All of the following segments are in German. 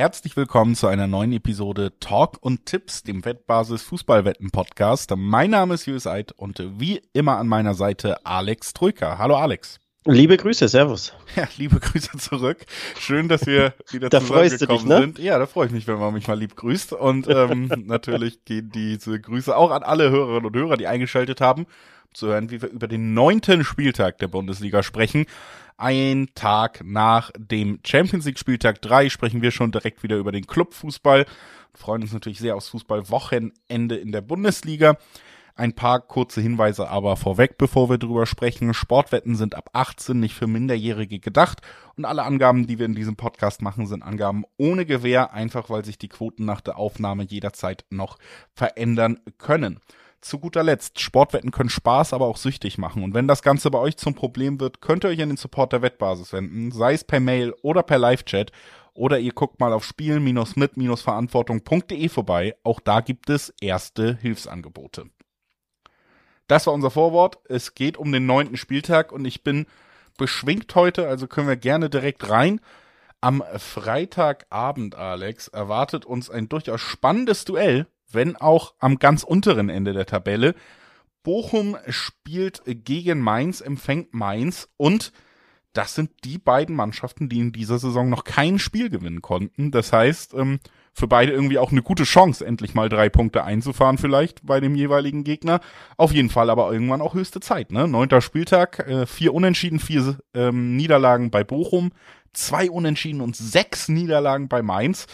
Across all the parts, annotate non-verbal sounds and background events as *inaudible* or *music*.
Herzlich willkommen zu einer neuen Episode Talk und Tipps, dem Wettbasis Fußballwetten Podcast. Mein Name ist Julius Eid und wie immer an meiner Seite Alex Troika. Hallo Alex. Liebe Grüße, Servus. *laughs* Ja, liebe Grüße zurück. Schön, dass wir wieder da zusammengekommen ne? sind. Ja, da freue ich mich, wenn man mich mal lieb grüßt. Und ähm, *laughs* natürlich gehen diese Grüße auch an alle Hörerinnen und Hörer, die eingeschaltet haben, zu hören, wie wir über den neunten Spieltag der Bundesliga sprechen. Ein Tag nach dem Champions League Spieltag 3 sprechen wir schon direkt wieder über den Clubfußball. Freuen uns natürlich sehr aufs Fußballwochenende in der Bundesliga. Ein paar kurze Hinweise aber vorweg, bevor wir drüber sprechen. Sportwetten sind ab 18 nicht für Minderjährige gedacht und alle Angaben, die wir in diesem Podcast machen, sind Angaben ohne Gewähr, einfach weil sich die Quoten nach der Aufnahme jederzeit noch verändern können. Zu guter Letzt, Sportwetten können Spaß, aber auch süchtig machen. Und wenn das Ganze bei euch zum Problem wird, könnt ihr euch an den Support der Wettbasis wenden, sei es per Mail oder per Live-Chat. Oder ihr guckt mal auf spielen-mit-verantwortung.de vorbei. Auch da gibt es erste Hilfsangebote. Das war unser Vorwort. Es geht um den neunten Spieltag und ich bin beschwingt heute, also können wir gerne direkt rein. Am Freitagabend, Alex, erwartet uns ein durchaus spannendes Duell, wenn auch am ganz unteren Ende der Tabelle. Bochum spielt gegen Mainz, empfängt Mainz und das sind die beiden Mannschaften, die in dieser Saison noch kein Spiel gewinnen konnten. Das heißt, ähm, für beide irgendwie auch eine gute Chance, endlich mal drei Punkte einzufahren vielleicht bei dem jeweiligen Gegner. Auf jeden Fall aber irgendwann auch höchste Zeit. Ne? Neunter Spieltag, äh, vier Unentschieden, vier ähm, Niederlagen bei Bochum, zwei Unentschieden und sechs Niederlagen bei Mainz.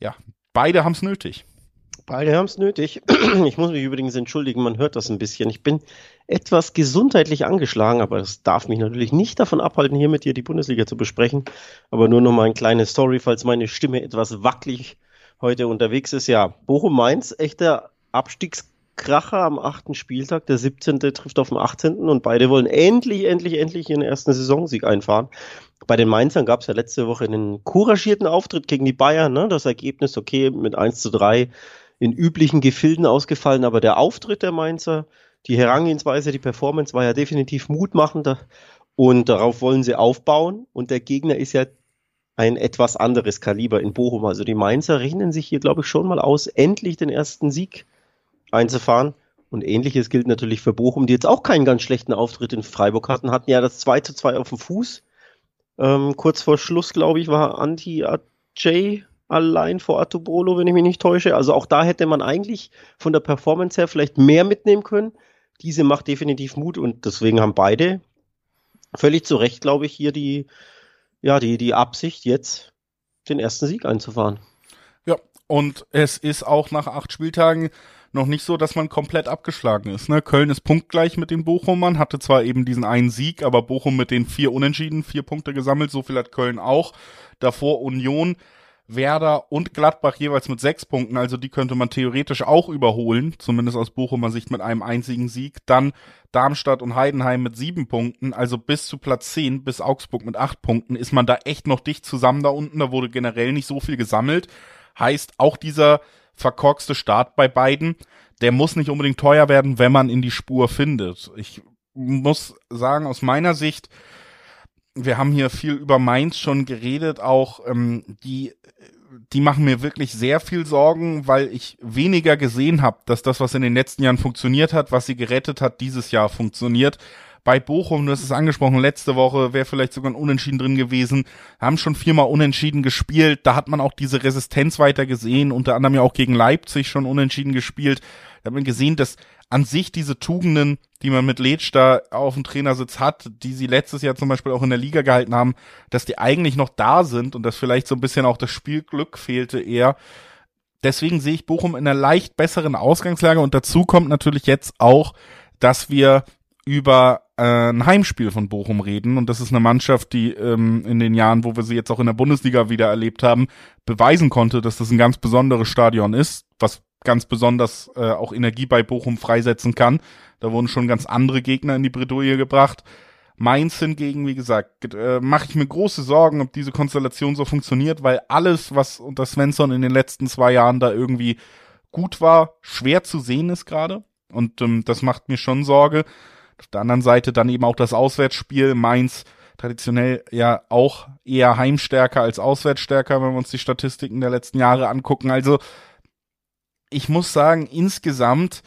Ja, beide haben's nötig. Beide haben es nötig. *clears throat* Ich muss mich übrigens entschuldigen, man hört das ein bisschen. Ich bin etwas gesundheitlich angeschlagen, aber das darf mich natürlich nicht davon abhalten, hier mit dir die Bundesliga zu besprechen. Aber nur noch mal eine kleine Story, falls meine Stimme etwas wackelig heute unterwegs ist. Ja, Bochum-Mainz, echter Abstiegskracher am achten Spieltag. Der 17. trifft auf den 18. und beide wollen endlich, endlich, endlich ihren ersten Saisonsieg einfahren. Bei den Mainzern gab es ja letzte Woche einen couragierten Auftritt gegen die Bayern. Ne? Das Ergebnis okay mit 1 zu 3 in üblichen Gefilden ausgefallen, aber der Auftritt der Mainzer, die Herangehensweise, die Performance war ja definitiv mutmachender und darauf wollen sie aufbauen und der Gegner ist ja ein etwas anderes Kaliber in Bochum. Also die Mainzer rechnen sich hier, glaube ich, schon mal aus, endlich den ersten Sieg einzufahren. Und ähnliches gilt natürlich für Bochum, die jetzt auch keinen ganz schlechten Auftritt in Freiburg hatten, hatten ja das 2 zu 2 auf dem Fuß. Ähm, kurz vor Schluss, glaube ich, war Anti Ajay allein vor Atubolo, wenn ich mich nicht täusche. Also auch da hätte man eigentlich von der Performance her vielleicht mehr mitnehmen können. Diese macht definitiv Mut und deswegen haben beide völlig zu Recht, glaube ich, hier die, ja, die, die Absicht, jetzt den ersten Sieg einzufahren. Ja, und es ist auch nach acht Spieltagen noch nicht so, dass man komplett abgeschlagen ist. Ne? Köln ist punktgleich mit den Bochumern, hatte zwar eben diesen einen Sieg, aber Bochum mit den vier Unentschieden, vier Punkte gesammelt, so viel hat Köln auch. Davor Union Werder und Gladbach jeweils mit sechs Punkten, also die könnte man theoretisch auch überholen, zumindest aus Bochumer Sicht mit einem einzigen Sieg. Dann Darmstadt und Heidenheim mit sieben Punkten, also bis zu Platz zehn, bis Augsburg mit acht Punkten, ist man da echt noch dicht zusammen da unten. Da wurde generell nicht so viel gesammelt. Heißt, auch dieser verkorkste Start bei beiden, der muss nicht unbedingt teuer werden, wenn man in die Spur findet. Ich muss sagen, aus meiner Sicht, wir haben hier viel über Mainz schon geredet, auch ähm, die die machen mir wirklich sehr viel Sorgen, weil ich weniger gesehen habe, dass das, was in den letzten Jahren funktioniert hat, was sie gerettet hat, dieses Jahr funktioniert. Bei Bochum, du hast es angesprochen, letzte Woche wäre vielleicht sogar ein Unentschieden drin gewesen, haben schon viermal Unentschieden gespielt, da hat man auch diese Resistenz weiter gesehen, unter anderem ja auch gegen Leipzig schon Unentschieden gespielt. Da hat man gesehen, dass an sich diese Tugenden, die man mit Letsch da auf dem Trainersitz hat, die sie letztes Jahr zum Beispiel auch in der Liga gehalten haben, dass die eigentlich noch da sind und dass vielleicht so ein bisschen auch das Spielglück fehlte eher. Deswegen sehe ich Bochum in einer leicht besseren Ausgangslage und dazu kommt natürlich jetzt auch, dass wir über äh, ein Heimspiel von Bochum reden und das ist eine Mannschaft, die ähm, in den Jahren, wo wir sie jetzt auch in der Bundesliga wieder erlebt haben, beweisen konnte, dass das ein ganz besonderes Stadion ist, was ganz besonders äh, auch Energie bei Bochum freisetzen kann. Da wurden schon ganz andere Gegner in die Bredouille gebracht. Mainz hingegen, wie gesagt, äh, mache ich mir große Sorgen, ob diese Konstellation so funktioniert, weil alles, was unter Svensson in den letzten zwei Jahren da irgendwie gut war, schwer zu sehen ist gerade. Und ähm, das macht mir schon Sorge. Auf der anderen Seite dann eben auch das Auswärtsspiel Mainz traditionell ja auch eher heimstärker als auswärtsstärker, wenn wir uns die Statistiken der letzten Jahre angucken. Also ich muss sagen, insgesamt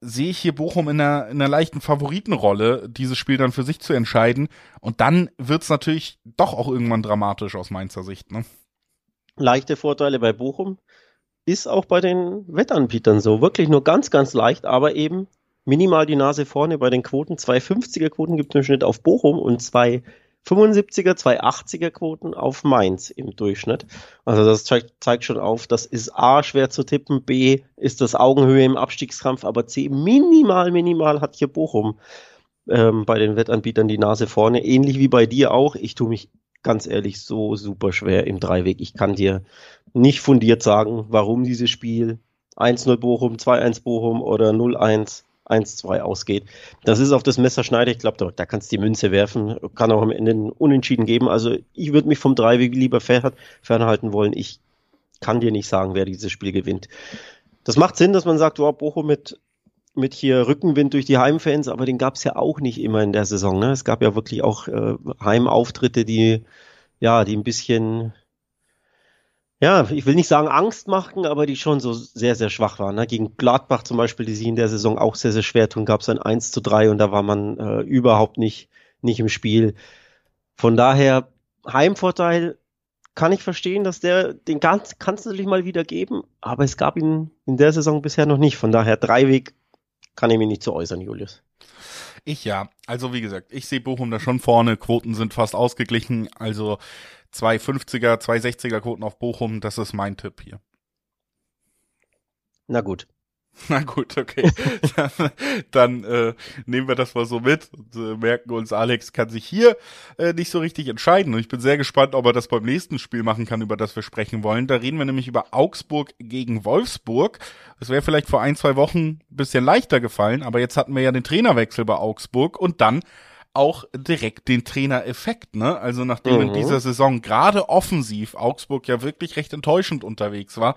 sehe ich hier Bochum in einer, in einer leichten Favoritenrolle, dieses Spiel dann für sich zu entscheiden. Und dann wird's natürlich doch auch irgendwann dramatisch aus Mainzer Sicht. Ne? Leichte Vorteile bei Bochum ist auch bei den Wettanbietern so. Wirklich nur ganz, ganz leicht, aber eben minimal die Nase vorne bei den Quoten. Zwei 50er Quoten gibt es im Schnitt auf Bochum und zwei 75er, zwei 80er Quoten auf Mainz im Durchschnitt. Also das zeigt, zeigt schon auf, das ist A schwer zu tippen, B ist das Augenhöhe im Abstiegskampf, aber C minimal, minimal hat hier Bochum ähm, bei den Wettanbietern die Nase vorne. Ähnlich wie bei dir auch. Ich tue mich ganz ehrlich so super schwer im Dreiweg. Ich kann dir nicht fundiert sagen, warum dieses Spiel 1-0 Bochum, 2-1 Bochum oder 0-1 1-2 ausgeht. Das ist auf das Messer schneide. Ich glaube, da, da kannst du die Münze werfen. Kann auch am Ende einen Unentschieden geben. Also ich würde mich vom Dreiweg lieber fernhalten wollen. Ich kann dir nicht sagen, wer dieses Spiel gewinnt. Das macht Sinn, dass man sagt, wow, Bochum mit, mit hier Rückenwind durch die Heimfans, aber den gab es ja auch nicht immer in der Saison. Ne? Es gab ja wirklich auch äh, Heimauftritte, die ja, die ein bisschen ja, ich will nicht sagen Angst machen, aber die schon so sehr, sehr schwach waren. Ne? Gegen Gladbach zum Beispiel, die sich in der Saison auch sehr, sehr schwer tun, gab es ein 1 zu 3 und da war man äh, überhaupt nicht, nicht im Spiel. Von daher, Heimvorteil kann ich verstehen, dass der, den kannst, kannst du natürlich mal wieder geben, aber es gab ihn in der Saison bisher noch nicht. Von daher, Dreiweg kann ich mich nicht zu äußern, Julius. Ich ja. Also wie gesagt, ich sehe Bochum da schon vorne. Quoten sind fast ausgeglichen. Also zwei 50er, zwei 60er Quoten auf Bochum, das ist mein Tipp hier. Na gut. *laughs* Na gut, okay. *laughs* dann dann äh, nehmen wir das mal so mit und äh, merken uns, Alex kann sich hier äh, nicht so richtig entscheiden. Und ich bin sehr gespannt, ob er das beim nächsten Spiel machen kann, über das wir sprechen wollen. Da reden wir nämlich über Augsburg gegen Wolfsburg. Das wäre vielleicht vor ein, zwei Wochen ein bisschen leichter gefallen, aber jetzt hatten wir ja den Trainerwechsel bei Augsburg und dann auch direkt den Trainereffekt, ne? Also nachdem mhm. in dieser Saison gerade offensiv Augsburg ja wirklich recht enttäuschend unterwegs war,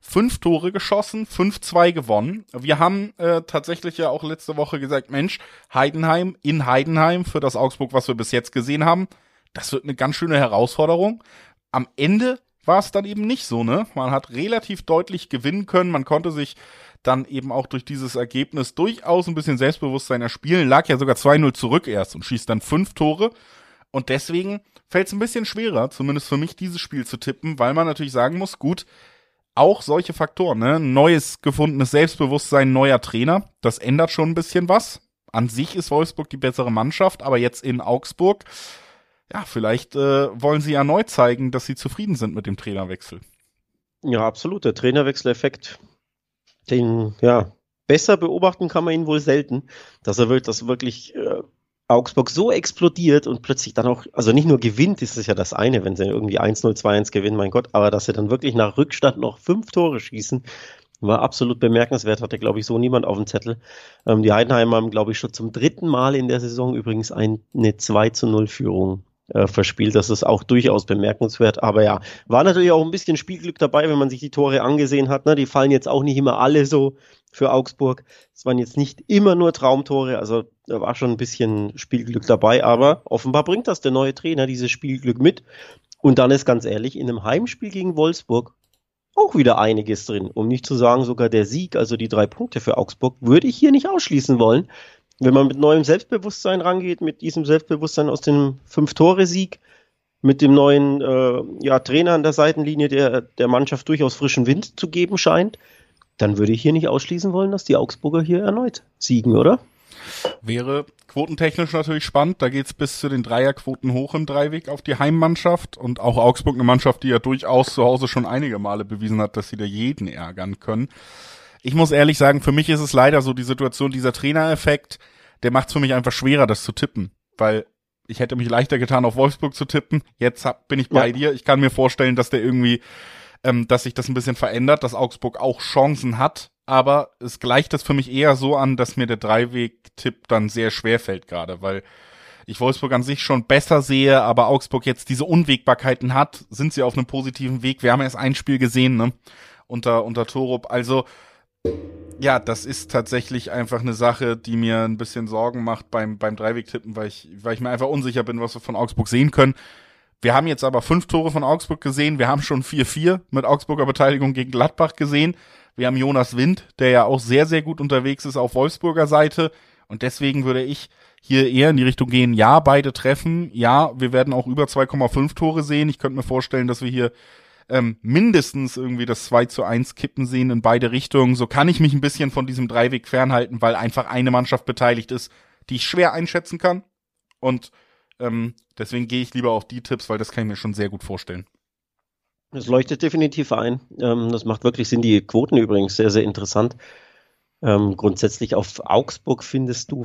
fünf Tore geschossen, 5-2 gewonnen. Wir haben äh, tatsächlich ja auch letzte Woche gesagt, Mensch, Heidenheim in Heidenheim für das Augsburg, was wir bis jetzt gesehen haben, das wird eine ganz schöne Herausforderung. Am Ende war es dann eben nicht so, ne? Man hat relativ deutlich gewinnen können, man konnte sich dann eben auch durch dieses Ergebnis durchaus ein bisschen Selbstbewusstsein erspielen, lag ja sogar 2-0 zurück erst und schießt dann fünf Tore. Und deswegen fällt es ein bisschen schwerer, zumindest für mich, dieses Spiel zu tippen, weil man natürlich sagen muss, gut, auch solche Faktoren, ne? Neues gefundenes Selbstbewusstsein, neuer Trainer, das ändert schon ein bisschen was. An sich ist Wolfsburg die bessere Mannschaft, aber jetzt in Augsburg, ja, vielleicht äh, wollen sie erneut zeigen, dass sie zufrieden sind mit dem Trainerwechsel. Ja, absolut. Der Trainerwechseleffekt den, ja, besser beobachten kann man ihn wohl selten, dass er wirklich, dass wirklich äh, Augsburg so explodiert und plötzlich dann auch, also nicht nur gewinnt, ist es ja das eine, wenn sie irgendwie 1-0, 2-1 gewinnen, mein Gott, aber dass sie dann wirklich nach Rückstand noch fünf Tore schießen, war absolut bemerkenswert, hatte, glaube ich, so niemand auf dem Zettel. Ähm, die Heidenheimer haben, glaube ich, schon zum dritten Mal in der Saison übrigens eine 2 0 Führung äh, verspielt. Das ist auch durchaus bemerkenswert. Aber ja, war natürlich auch ein bisschen Spielglück dabei, wenn man sich die Tore angesehen hat. Ne? Die fallen jetzt auch nicht immer alle so für Augsburg. Es waren jetzt nicht immer nur Traumtore, also da war schon ein bisschen Spielglück dabei, aber offenbar bringt das der neue Trainer, dieses Spielglück mit. Und dann ist ganz ehrlich, in einem Heimspiel gegen Wolfsburg auch wieder einiges drin. Um nicht zu sagen, sogar der Sieg, also die drei Punkte für Augsburg, würde ich hier nicht ausschließen wollen wenn man mit neuem Selbstbewusstsein rangeht, mit diesem Selbstbewusstsein aus dem Fünf-Tore-Sieg, mit dem neuen äh, ja, Trainer an der Seitenlinie, der der Mannschaft durchaus frischen Wind zu geben scheint, dann würde ich hier nicht ausschließen wollen, dass die Augsburger hier erneut siegen, oder? Wäre quotentechnisch natürlich spannend. Da geht's bis zu den Dreierquoten hoch im Dreiweg auf die Heimmannschaft und auch Augsburg eine Mannschaft, die ja durchaus zu Hause schon einige Male bewiesen hat, dass sie da jeden ärgern können. Ich muss ehrlich sagen, für mich ist es leider so die Situation, dieser Trainereffekt, der macht es für mich einfach schwerer, das zu tippen, weil ich hätte mich leichter getan, auf Wolfsburg zu tippen. Jetzt hab, bin ich bei ja. dir. Ich kann mir vorstellen, dass der irgendwie, ähm, dass sich das ein bisschen verändert, dass Augsburg auch Chancen hat. Aber es gleicht das für mich eher so an, dass mir der Dreiweg-Tipp dann sehr schwer fällt gerade, weil ich Wolfsburg an sich schon besser sehe, aber Augsburg jetzt diese Unwägbarkeiten hat, sind sie auf einem positiven Weg. Wir haben erst ein Spiel gesehen, ne? Unter, unter Torup. Also, Ja, das ist tatsächlich einfach eine Sache, die mir ein bisschen Sorgen macht beim, beim Dreiweg-Tippen, weil ich, weil ich mir einfach unsicher bin, was wir von Augsburg sehen können. Wir haben jetzt aber fünf Tore von Augsburg gesehen. Wir haben schon 4-4 mit Augsburger Beteiligung gegen Gladbach gesehen. Wir haben Jonas Wind, der ja auch sehr, sehr gut unterwegs ist auf Wolfsburger Seite. Und deswegen würde ich hier eher in die Richtung gehen, ja, beide treffen. Ja, wir werden auch über 2,5 Tore sehen. Ich könnte mir vorstellen, dass wir hier ähm, mindestens irgendwie das 2 zu 1 kippen sehen in beide Richtungen. So kann ich mich ein bisschen von diesem Dreiweg fernhalten, weil einfach eine Mannschaft beteiligt ist, die ich schwer einschätzen kann. Und ähm, deswegen gehe ich lieber auf die Tipps, weil das kann ich mir schon sehr gut vorstellen. Das leuchtet definitiv ein. Ähm, das macht wirklich Sinn. Die Quoten übrigens sehr, sehr interessant. Ähm, grundsätzlich auf Augsburg findest du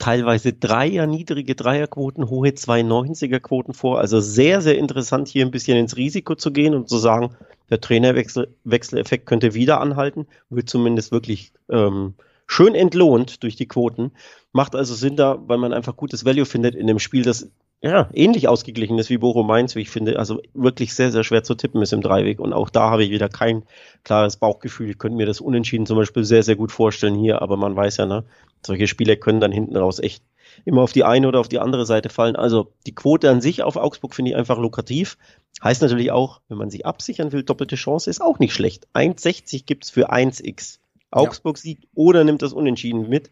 teilweise Dreier, niedrige Dreierquoten, hohe 290er Quoten vor. Also sehr, sehr interessant, hier ein bisschen ins Risiko zu gehen und zu sagen, der Trainerwechseleffekt könnte wieder anhalten, wird zumindest wirklich ähm, schön entlohnt durch die Quoten. Macht also Sinn da, weil man einfach gutes Value findet in dem Spiel, das ja ähnlich ausgeglichen ist wie Bochum Mainz, wie ich finde. Also wirklich sehr, sehr schwer zu tippen ist im Dreiweg. Und auch da habe ich wieder kein klares Bauchgefühl. Ich könnte mir das Unentschieden zum Beispiel sehr, sehr gut vorstellen hier, aber man weiß ja, ne, solche Spiele können dann hinten raus echt immer auf die eine oder auf die andere Seite fallen. Also die Quote an sich auf Augsburg finde ich einfach lukrativ. Heißt natürlich auch, wenn man sich absichern will, doppelte Chance ist auch nicht schlecht. 1,60 gibt's für 1x. Augsburg ja. siegt oder nimmt das Unentschieden mit.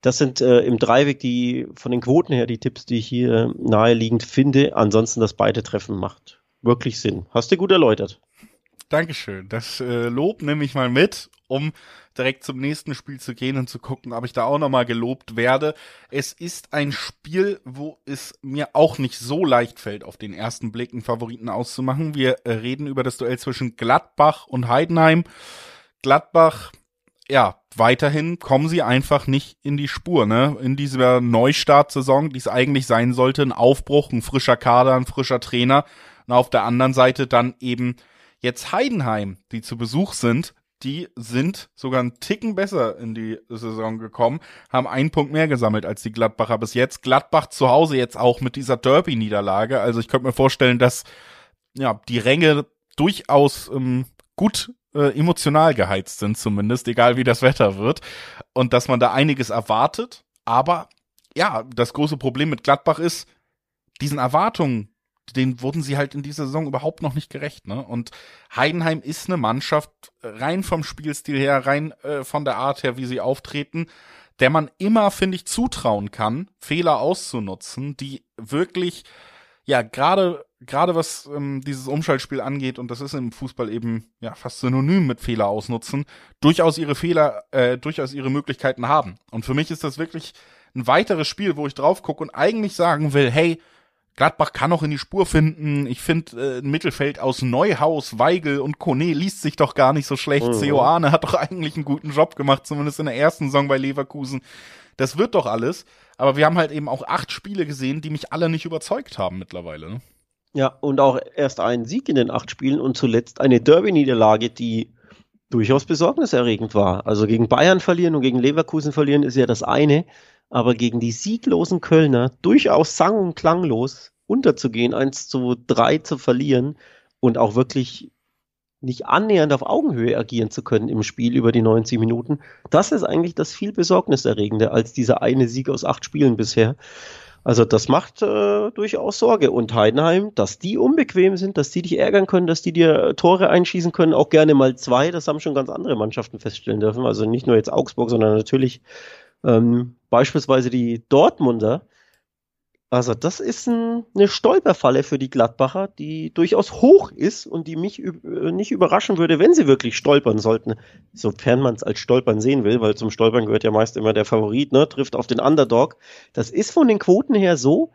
Das sind äh, im Dreiweg die von den Quoten her die Tipps, die ich hier naheliegend finde. Ansonsten das beide Treffen macht wirklich Sinn. Hast du gut erläutert. Dankeschön. Das äh, Lob nehme ich mal mit, um direkt zum nächsten Spiel zu gehen und zu gucken, ob ich da auch nochmal gelobt werde. Es ist ein Spiel, wo es mir auch nicht so leicht fällt, auf den ersten Blick einen Favoriten auszumachen. Wir äh, reden über das Duell zwischen Gladbach und Heidenheim. Gladbach, ja, weiterhin kommen sie einfach nicht in die Spur, ne? In dieser Neustartsaison, die es eigentlich sein sollte, ein Aufbruch, ein frischer Kader, ein frischer Trainer. Und auf der anderen Seite dann eben jetzt Heidenheim, die zu Besuch sind, die sind sogar einen Ticken besser in die Saison gekommen, haben einen Punkt mehr gesammelt als die Gladbacher bis jetzt. Gladbach zu Hause jetzt auch mit dieser Derby-Niederlage. Also ich könnte mir vorstellen, dass ja die Ränge durchaus ähm, gut äh, emotional geheizt sind, zumindest, egal wie das Wetter wird. Und dass man da einiges erwartet. Aber ja, das große Problem mit Gladbach ist, diesen Erwartungen, den wurden sie halt in dieser Saison überhaupt noch nicht gerecht. Ne? Und Heidenheim ist eine Mannschaft, rein vom Spielstil her, rein äh, von der Art her, wie sie auftreten, der man immer, finde ich, zutrauen kann, Fehler auszunutzen, die wirklich, ja, gerade gerade was ähm, dieses Umschaltspiel angeht, und das ist im Fußball eben ja fast synonym mit Fehler ausnutzen, durchaus ihre Fehler, äh, durchaus ihre Möglichkeiten haben. Und für mich ist das wirklich ein weiteres Spiel, wo ich drauf gucke und eigentlich sagen will, hey, Gladbach kann noch in die Spur finden. Ich finde, äh, ein Mittelfeld aus Neuhaus, Weigel und Kone liest sich doch gar nicht so schlecht. Mhm. Seoane hat doch eigentlich einen guten Job gemacht, zumindest in der ersten Saison bei Leverkusen. Das wird doch alles. Aber wir haben halt eben auch acht Spiele gesehen, die mich alle nicht überzeugt haben mittlerweile. Ne? Ja, und auch erst einen Sieg in den acht Spielen und zuletzt eine Derby-Niederlage, die durchaus besorgniserregend war. Also gegen Bayern verlieren und gegen Leverkusen verlieren ist ja das eine, aber gegen die sieglosen Kölner durchaus sang- und klanglos unterzugehen, 1 zu 3 zu verlieren und auch wirklich nicht annähernd auf Augenhöhe agieren zu können im Spiel über die 90 Minuten, das ist eigentlich das viel besorgniserregende als dieser eine Sieg aus acht Spielen bisher. Also das macht äh, durchaus Sorge. Und Heidenheim, dass die unbequem sind, dass die dich ärgern können, dass die dir Tore einschießen können, auch gerne mal zwei, das haben schon ganz andere Mannschaften feststellen dürfen. Also nicht nur jetzt Augsburg, sondern natürlich ähm, beispielsweise die Dortmunder, also das ist ein, eine Stolperfalle für die Gladbacher, die durchaus hoch ist und die mich äh, nicht überraschen würde, wenn sie wirklich stolpern sollten, sofern man es als Stolpern sehen will, weil zum Stolpern gehört ja meist immer der Favorit, ne, trifft auf den Underdog. Das ist von den Quoten her so,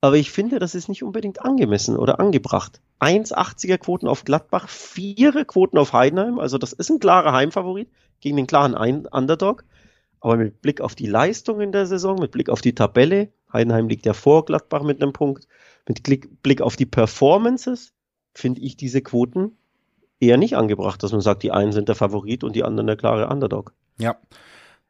aber ich finde, das ist nicht unbedingt angemessen oder angebracht. 1,80er Quoten auf Gladbach, 4 Quoten auf Heidenheim, also das ist ein klarer Heimfavorit gegen den klaren Underdog. Aber mit Blick auf die Leistung in der Saison, mit Blick auf die Tabelle, Heidenheim liegt ja vor Gladbach mit einem Punkt, mit Blick auf die Performances, finde ich diese Quoten eher nicht angebracht, dass man sagt, die einen sind der Favorit und die anderen der klare Underdog. Ja.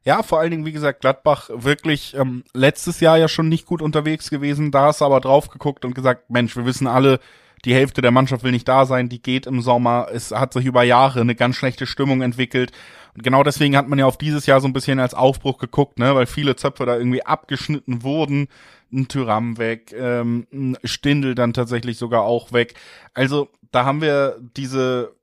Ja, vor allen Dingen, wie gesagt, Gladbach wirklich ähm, letztes Jahr ja schon nicht gut unterwegs gewesen. Da du aber drauf geguckt und gesagt, Mensch, wir wissen alle, die Hälfte der Mannschaft will nicht da sein, die geht im Sommer, es hat sich über Jahre eine ganz schlechte Stimmung entwickelt. Und genau deswegen hat man ja auf dieses Jahr so ein bisschen als Aufbruch geguckt, ne, weil viele Zöpfe da irgendwie abgeschnitten wurden. Ein Tyram weg, ähm, ein Stindel dann tatsächlich sogar auch weg. Also da haben wir diese,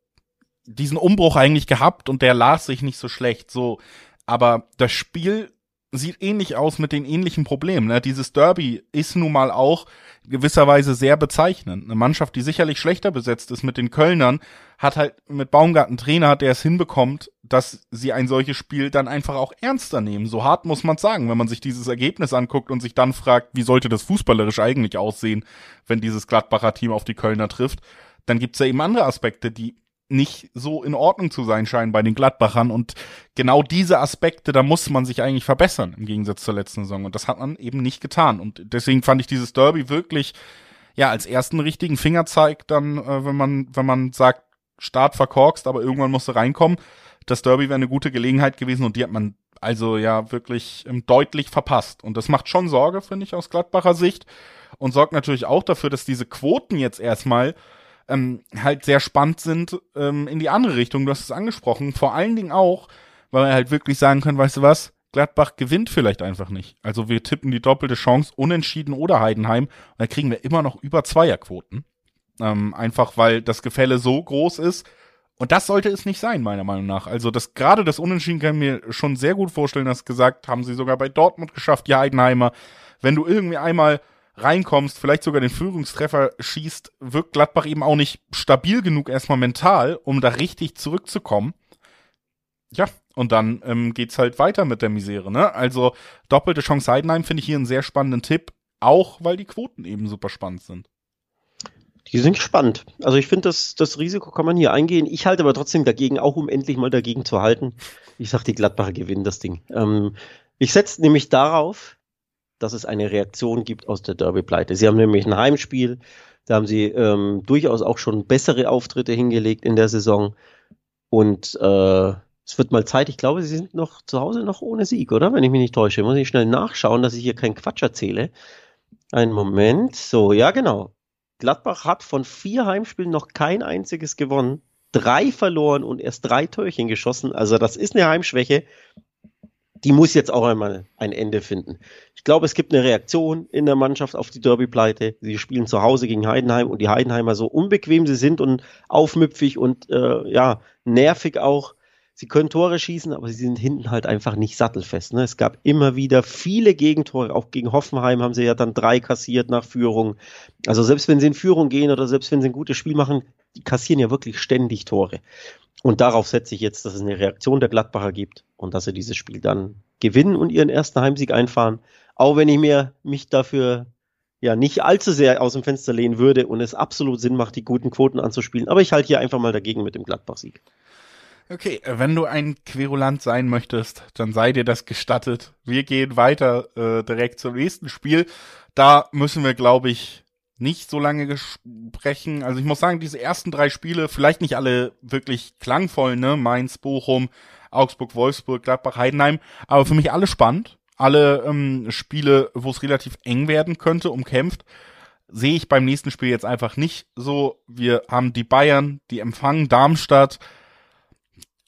diesen Umbruch eigentlich gehabt und der las sich nicht so schlecht, so. Aber das Spiel sieht ähnlich aus mit den ähnlichen Problemen. Ne? Dieses Derby ist nun mal auch gewisserweise sehr bezeichnend. Eine Mannschaft, die sicherlich schlechter besetzt ist mit den Kölnern, hat halt mit Baumgarten Trainer, der es hinbekommt, dass sie ein solches Spiel dann einfach auch ernster nehmen. So hart muss man sagen, wenn man sich dieses Ergebnis anguckt und sich dann fragt, wie sollte das fußballerisch eigentlich aussehen, wenn dieses Gladbacher Team auf die Kölner trifft, dann gibt's ja eben andere Aspekte, die nicht so in Ordnung zu sein scheinen bei den Gladbachern. Und genau diese Aspekte, da muss man sich eigentlich verbessern im Gegensatz zur letzten Saison. Und das hat man eben nicht getan. Und deswegen fand ich dieses Derby wirklich, ja, als ersten richtigen Fingerzeig dann, äh, wenn man, wenn man sagt, Start verkorkst, aber irgendwann musste reinkommen. Das Derby wäre eine gute Gelegenheit gewesen und die hat man also ja wirklich ähm, deutlich verpasst. Und das macht schon Sorge, finde ich, aus Gladbacher Sicht. Und sorgt natürlich auch dafür, dass diese Quoten jetzt erstmal ähm, halt sehr spannend sind ähm, in die andere Richtung. Du hast es angesprochen. Vor allen Dingen auch, weil wir halt wirklich sagen können, weißt du was? Gladbach gewinnt vielleicht einfach nicht. Also wir tippen die doppelte Chance, unentschieden oder Heidenheim. Und da kriegen wir immer noch über Zweierquoten. Ähm, einfach weil das Gefälle so groß ist. Und das sollte es nicht sein, meiner Meinung nach. Also das gerade das Unentschieden kann ich mir schon sehr gut vorstellen, dass gesagt, haben sie sogar bei Dortmund geschafft, die Heidenheimer. Wenn du irgendwie einmal reinkommst, vielleicht sogar den Führungstreffer schießt, wirkt Gladbach eben auch nicht stabil genug erstmal mental, um da richtig zurückzukommen. Ja, und dann ähm, geht's halt weiter mit der Misere, ne? Also doppelte Chance Heidenheim finde ich hier einen sehr spannenden Tipp, auch weil die Quoten eben super spannend sind. Die sind spannend. Also ich finde, das, das Risiko kann man hier eingehen. Ich halte aber trotzdem dagegen, auch um endlich mal dagegen zu halten. Ich sag, die Gladbacher gewinnen das Ding. Ähm, ich setze nämlich darauf, dass es eine Reaktion gibt aus der Derby-Pleite. Sie haben nämlich ein Heimspiel, da haben sie ähm, durchaus auch schon bessere Auftritte hingelegt in der Saison. Und äh, es wird mal Zeit, ich glaube, sie sind noch zu Hause noch ohne Sieg, oder? Wenn ich mich nicht täusche. Muss ich schnell nachschauen, dass ich hier keinen Quatsch erzähle. Einen Moment. So, ja, genau. Gladbach hat von vier Heimspielen noch kein einziges gewonnen, drei verloren und erst drei Törchen geschossen. Also das ist eine Heimschwäche die muss jetzt auch einmal ein Ende finden. Ich glaube, es gibt eine Reaktion in der Mannschaft auf die Derby-Pleite. Sie spielen zu Hause gegen Heidenheim und die Heidenheimer so unbequem sie sind und aufmüpfig und äh, ja, nervig auch. Sie können Tore schießen, aber sie sind hinten halt einfach nicht sattelfest. Ne? Es gab immer wieder viele Gegentore, auch gegen Hoffenheim haben sie ja dann drei kassiert nach Führung. Also selbst wenn sie in Führung gehen oder selbst wenn sie ein gutes Spiel machen, die kassieren ja wirklich ständig Tore. Und darauf setze ich jetzt, dass es eine Reaktion der Gladbacher gibt und dass sie dieses Spiel dann gewinnen und ihren ersten Heimsieg einfahren. Auch wenn ich mir mich dafür ja nicht allzu sehr aus dem Fenster lehnen würde und es absolut Sinn macht, die guten Quoten anzuspielen. Aber ich halte hier einfach mal dagegen mit dem Gladbach-Sieg. Okay, wenn du ein Querulant sein möchtest, dann sei dir das gestattet. Wir gehen weiter äh, direkt zum nächsten Spiel. Da müssen wir, glaube ich, nicht so lange sprechen. Also ich muss sagen, diese ersten drei Spiele, vielleicht nicht alle wirklich klangvoll, ne? Mainz, Bochum, Augsburg, Wolfsburg, Gladbach, Heidenheim, aber für mich alle spannend. Alle ähm, Spiele, wo es relativ eng werden könnte, umkämpft, sehe ich beim nächsten Spiel jetzt einfach nicht so. Wir haben die Bayern, die empfangen Darmstadt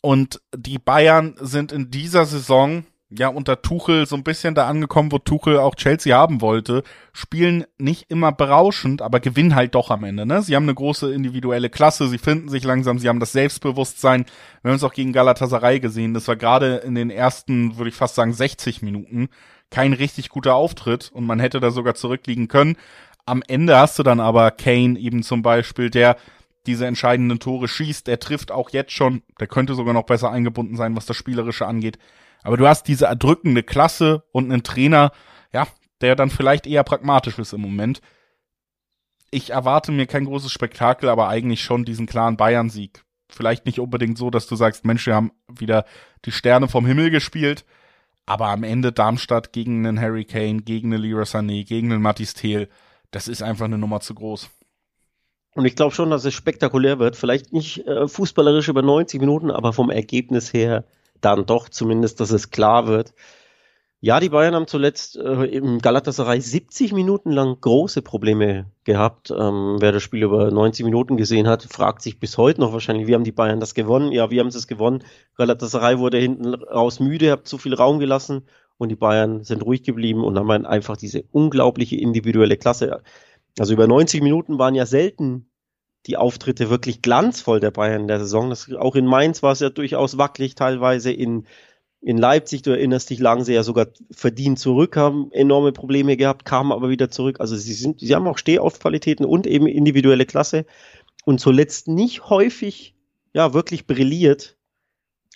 und die Bayern sind in dieser Saison ja unter Tuchel so ein bisschen da angekommen, wo Tuchel auch Chelsea haben wollte, spielen nicht immer berauschend, aber gewinnen halt doch am Ende. Ne? Sie haben eine große individuelle Klasse, sie finden sich langsam, sie haben das Selbstbewusstsein. Wir haben es auch gegen Galatasaray gesehen. Das war gerade in den ersten, würde ich fast sagen, 60 Minuten kein richtig guter Auftritt und man hätte da sogar zurückliegen können. Am Ende hast du dann aber Kane eben zum Beispiel, der diese entscheidenden Tore schießt. Der trifft auch jetzt schon. Der könnte sogar noch besser eingebunden sein, was das Spielerische angeht. Aber du hast diese erdrückende Klasse und einen Trainer, ja, der dann vielleicht eher pragmatisch ist im Moment. Ich erwarte mir kein großes Spektakel, aber eigentlich schon diesen klaren Bayern-Sieg. Vielleicht nicht unbedingt so, dass du sagst, Mensch, wir haben wieder die Sterne vom Himmel gespielt, aber am Ende Darmstadt gegen einen Harry Kane, gegen einen Leroy Sané, gegen einen Mattis Thiel, das ist einfach eine Nummer zu groß. Und ich glaube schon, dass es spektakulär wird. Vielleicht nicht äh, fußballerisch über 90 Minuten, aber vom Ergebnis her dann doch zumindest, dass es klar wird. Ja, die Bayern haben zuletzt äh, im Galatasaray 70 Minuten lang große Probleme gehabt. Ähm, wer das Spiel über 90 Minuten gesehen hat, fragt sich bis heute noch wahrscheinlich, wie haben die Bayern das gewonnen? Ja, wie haben sie es gewonnen? Galatasaray wurde hinten raus müde, hat zu viel Raum gelassen und die Bayern sind ruhig geblieben und haben einfach diese unglaubliche individuelle Klasse. Also über 90 Minuten waren ja selten die Auftritte wirklich glanzvoll der Bayern in der Saison. Das, auch in Mainz war es ja durchaus wackelig teilweise. In in Leipzig, du erinnerst dich, lagen sie ja sogar verdient zurück, haben enorme Probleme gehabt, kamen aber wieder zurück. Also sie sind, sie haben auch Stehaufqualitäten und eben individuelle Klasse und zuletzt nicht häufig, ja, wirklich brilliert.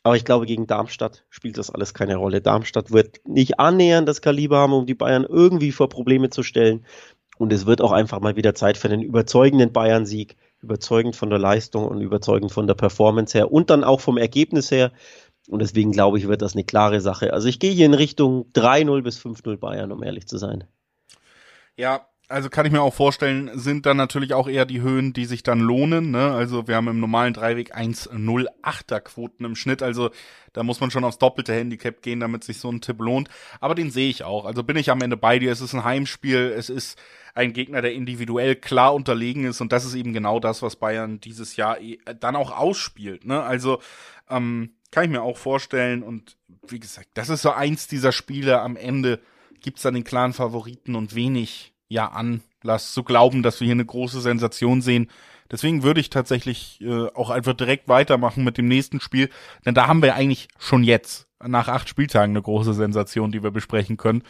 Aber ich glaube, gegen Darmstadt spielt das alles keine Rolle. Darmstadt wird nicht annähernd das Kaliber haben, um die Bayern irgendwie vor Probleme zu stellen. Und es wird auch einfach mal wieder Zeit für einen überzeugenden Bayern-Sieg. Überzeugend von der Leistung und überzeugend von der Performance her und dann auch vom Ergebnis her. Und deswegen glaube ich, wird das eine klare Sache. Also ich gehe hier in Richtung 3-0 bis 5-0 Bayern, um ehrlich zu sein. Ja, also kann ich mir auch vorstellen, sind dann natürlich auch eher die Höhen, die sich dann lohnen. Ne? Also wir haben im normalen Dreiweg 1,08er Quoten im Schnitt. Also da muss man schon aufs doppelte Handicap gehen, damit sich so ein Tipp lohnt. Aber den sehe ich auch. Also bin ich am Ende bei dir. Es ist ein Heimspiel. Es ist ein Gegner, der individuell klar unterlegen ist. Und das ist eben genau das, was Bayern dieses Jahr eh dann auch ausspielt. Ne? Also ähm, kann ich mir auch vorstellen. Und wie gesagt, das ist so eins dieser Spiele. Am Ende gibt's dann den klaren Favoriten und wenig ja Anlass zu glauben, dass wir hier eine große Sensation sehen. Deswegen würde ich tatsächlich äh, auch einfach direkt weitermachen mit dem nächsten Spiel, denn da haben wir eigentlich schon jetzt nach acht Spieltagen eine große Sensation, die wir besprechen können,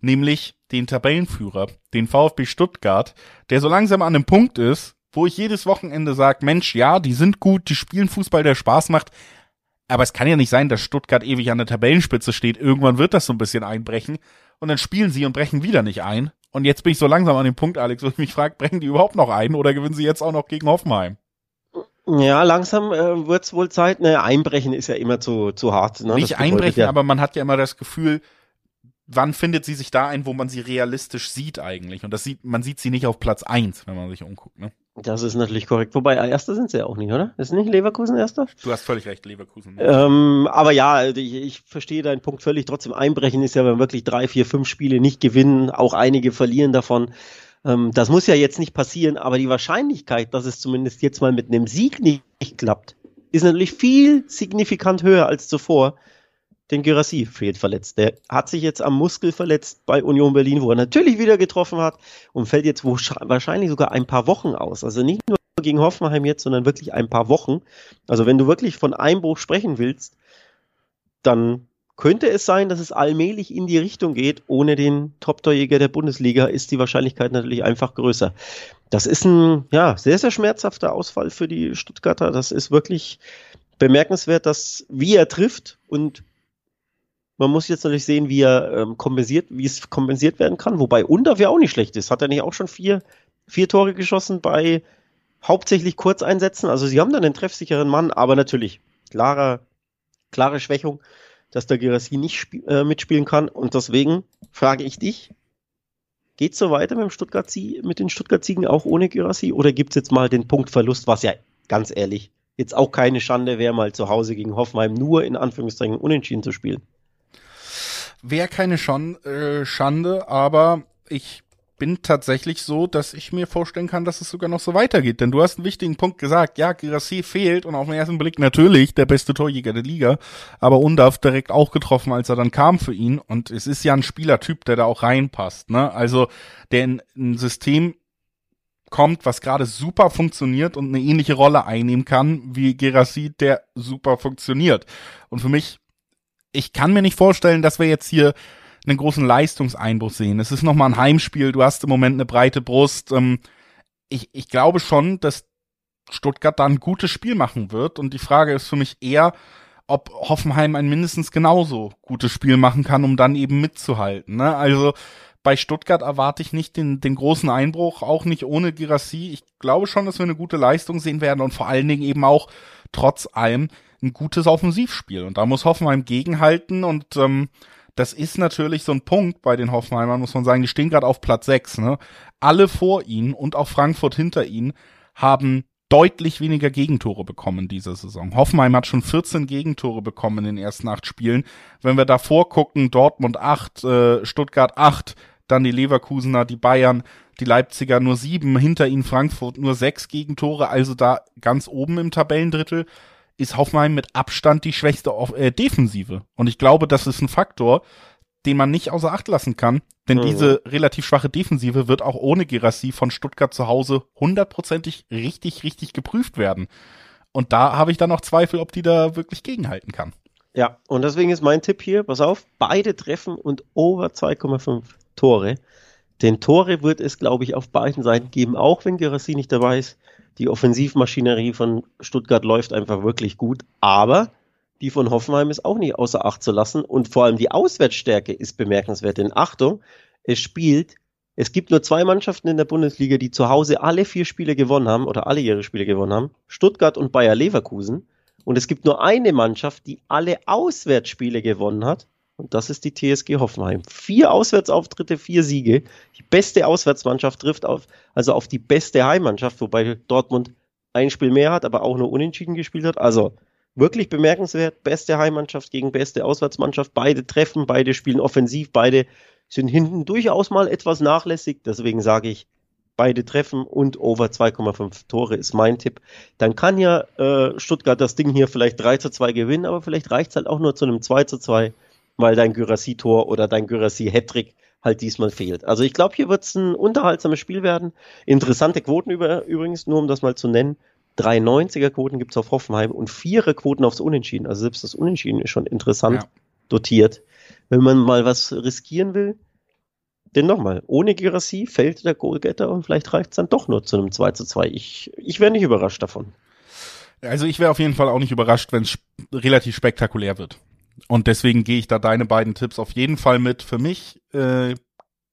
nämlich den Tabellenführer, den VfB Stuttgart, der so langsam an einem Punkt ist, wo ich jedes Wochenende sage, Mensch, ja, die sind gut, die spielen Fußball, der Spaß macht, aber es kann ja nicht sein, dass Stuttgart ewig an der Tabellenspitze steht. Irgendwann wird das so ein bisschen einbrechen. Und dann spielen sie und brechen wieder nicht ein. Und jetzt bin ich so langsam an dem Punkt, Alex, wo ich mich frage, brechen die überhaupt noch ein oder gewinnen sie jetzt auch noch gegen Hoffenheim? Ja, langsam äh, wird es wohl Zeit. Ne, einbrechen ist ja immer zu, zu hart. Ne? Nicht einbrechen, ja. aber man hat ja immer das Gefühl, wann findet sie sich da ein, wo man sie realistisch sieht eigentlich? Und das sieht, man sieht sie nicht auf Platz eins, wenn man sich umguckt, ne? Das ist natürlich korrekt. Wobei, Erster sind sie ja auch nicht, oder? Ist nicht Leverkusen Erster? Du hast völlig recht, Leverkusen. Ähm, aber ja, ich, ich verstehe deinen Punkt völlig. Trotzdem einbrechen ist ja, wenn wirklich drei, vier, fünf Spiele nicht gewinnen, auch einige verlieren davon. Ähm, das muss ja jetzt nicht passieren, aber die Wahrscheinlichkeit, dass es zumindest jetzt mal mit einem Sieg nicht, nicht klappt, ist natürlich viel signifikant höher als zuvor den Gyrassi fehlt verletzt. Der hat sich jetzt am Muskel verletzt bei Union Berlin, wo er natürlich wieder getroffen hat und fällt jetzt wahrscheinlich sogar ein paar Wochen aus. Also nicht nur gegen Hoffenheim jetzt, sondern wirklich ein paar Wochen. Also wenn du wirklich von Einbruch sprechen willst, dann könnte es sein, dass es allmählich in die Richtung geht. Ohne den Top-Torjäger der Bundesliga ist die Wahrscheinlichkeit natürlich einfach größer. Das ist ein ja, sehr, sehr schmerzhafter Ausfall für die Stuttgarter. Das ist wirklich bemerkenswert, dass wie er trifft und man muss jetzt natürlich sehen, wie er ähm, kompensiert, wie es kompensiert werden kann. Wobei ja auch nicht schlecht ist. Hat er nicht auch schon vier, vier Tore geschossen bei hauptsächlich Kurzeinsätzen? Also sie haben dann einen treffsicheren Mann, aber natürlich klarer, klare Schwächung, dass der Gerassi nicht äh, mitspielen kann. Und deswegen frage ich dich, geht's so weiter mit, dem Stuttgart mit den Stuttgart-Ziegen auch ohne Gerassi? Oder gibt's jetzt mal den Punktverlust, was ja ganz ehrlich jetzt auch keine Schande wäre, mal zu Hause gegen Hoffenheim nur in Anführungszeichen unentschieden zu spielen? Wäre keine Schon äh, Schande, aber ich bin tatsächlich so, dass ich mir vorstellen kann, dass es sogar noch so weitergeht. Denn du hast einen wichtigen Punkt gesagt. Ja, Girassi fehlt und auf den ersten Blick natürlich der beste Torjäger der Liga. Aber Undaf direkt auch getroffen, als er dann kam für ihn. Und es ist ja ein Spielertyp, der da auch reinpasst. Ne? Also der in ein System kommt, was gerade super funktioniert und eine ähnliche Rolle einnehmen kann wie Gerassi, der super funktioniert. Und für mich ich kann mir nicht vorstellen, dass wir jetzt hier einen großen Leistungseinbruch sehen. Es ist nochmal ein Heimspiel, du hast im Moment eine breite Brust. Ähm, ich, ich glaube schon, dass Stuttgart da ein gutes Spiel machen wird. Und die Frage ist für mich eher, ob Hoffenheim ein mindestens genauso gutes Spiel machen kann, um dann eben mitzuhalten. Ne? Also bei Stuttgart erwarte ich nicht den, den großen Einbruch, auch nicht ohne Girassi. Ich glaube schon, dass wir eine gute Leistung sehen werden und vor allen Dingen eben auch trotz allem ein gutes Offensivspiel. Und da muss Hoffenheim gegenhalten und ähm, das ist natürlich so ein Punkt bei den Hoffenheimern, muss man sagen, die stehen gerade auf Platz 6. Ne? Alle vor ihnen und auch Frankfurt hinter ihnen haben deutlich weniger Gegentore bekommen diese Saison. Hoffenheim hat schon 14 Gegentore bekommen in den ersten acht Spielen. Wenn wir davor gucken, Dortmund 8, äh, Stuttgart 8, dann die Leverkusener, die Bayern, die Leipziger nur sieben, hinter ihnen Frankfurt nur sechs Gegentore, also da ganz oben im Tabellendrittel ist Hoffenheim mit Abstand die schwächste äh, Defensive. Und ich glaube, das ist ein Faktor, den man nicht außer Acht lassen kann. Denn mhm. diese relativ schwache Defensive wird auch ohne Gerassi von Stuttgart zu Hause hundertprozentig richtig, richtig geprüft werden. Und da habe ich dann noch Zweifel, ob die da wirklich gegenhalten kann. Ja, und deswegen ist mein Tipp hier, pass auf, beide treffen und over 2,5 Tore. Den Tore wird es, glaube ich, auf beiden Seiten geben, auch wenn Gerassi nicht dabei ist. Die Offensivmaschinerie von Stuttgart läuft einfach wirklich gut, aber die von Hoffenheim ist auch nicht außer Acht zu lassen. Und vor allem die Auswärtsstärke ist bemerkenswert. Denn Achtung, es spielt, es gibt nur zwei Mannschaften in der Bundesliga, die zu Hause alle vier Spiele gewonnen haben oder alle ihre Spiele gewonnen haben. Stuttgart und Bayer Leverkusen. Und es gibt nur eine Mannschaft, die alle Auswärtsspiele gewonnen hat. Und das ist die TSG Hoffenheim. Vier Auswärtsauftritte, vier Siege. Die beste Auswärtsmannschaft trifft auf, also auf die beste Heimmannschaft, wobei Dortmund ein Spiel mehr hat, aber auch nur unentschieden gespielt hat. Also wirklich bemerkenswert. Beste Heimmannschaft gegen beste Auswärtsmannschaft. Beide treffen, beide spielen offensiv, beide sind hinten durchaus mal etwas nachlässig. Deswegen sage ich, beide treffen und over 2,5 Tore ist mein Tipp. Dann kann ja äh, Stuttgart das Ding hier vielleicht 3 zu 2 gewinnen, aber vielleicht reicht es halt auch nur zu einem 2 zu 2, weil dein Gyrassi-Tor oder dein Gyrassi-Hattrick halt diesmal fehlt. Also ich glaube, hier wird es ein unterhaltsames Spiel werden. Interessante Quoten über, übrigens, nur um das mal zu nennen. 390er Quoten gibt es auf Hoffenheim und 4er Quoten aufs Unentschieden. Also selbst das Unentschieden ist schon interessant ja. dotiert. Wenn man mal was riskieren will, denn nochmal, ohne Girassi fällt der Goalgetter und vielleicht reicht es dann doch nur zu einem 2 zu 2. Ich, ich wäre nicht überrascht davon. Also ich wäre auf jeden Fall auch nicht überrascht, wenn es relativ spektakulär wird. Und deswegen gehe ich da deine beiden Tipps auf jeden Fall mit. Für mich äh,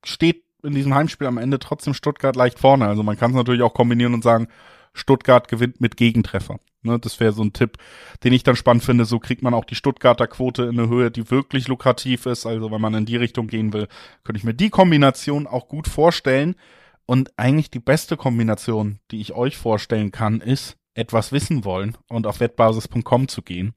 steht in diesem Heimspiel am Ende trotzdem Stuttgart leicht vorne. Also man kann es natürlich auch kombinieren und sagen, Stuttgart gewinnt mit Gegentreffer. Ne, das wäre so ein Tipp, den ich dann spannend finde. So kriegt man auch die Stuttgarter Quote in eine Höhe, die wirklich lukrativ ist. Also wenn man in die Richtung gehen will, könnte ich mir die Kombination auch gut vorstellen. Und eigentlich die beste Kombination, die ich euch vorstellen kann, ist etwas wissen wollen und auf wettbasis.com zu gehen.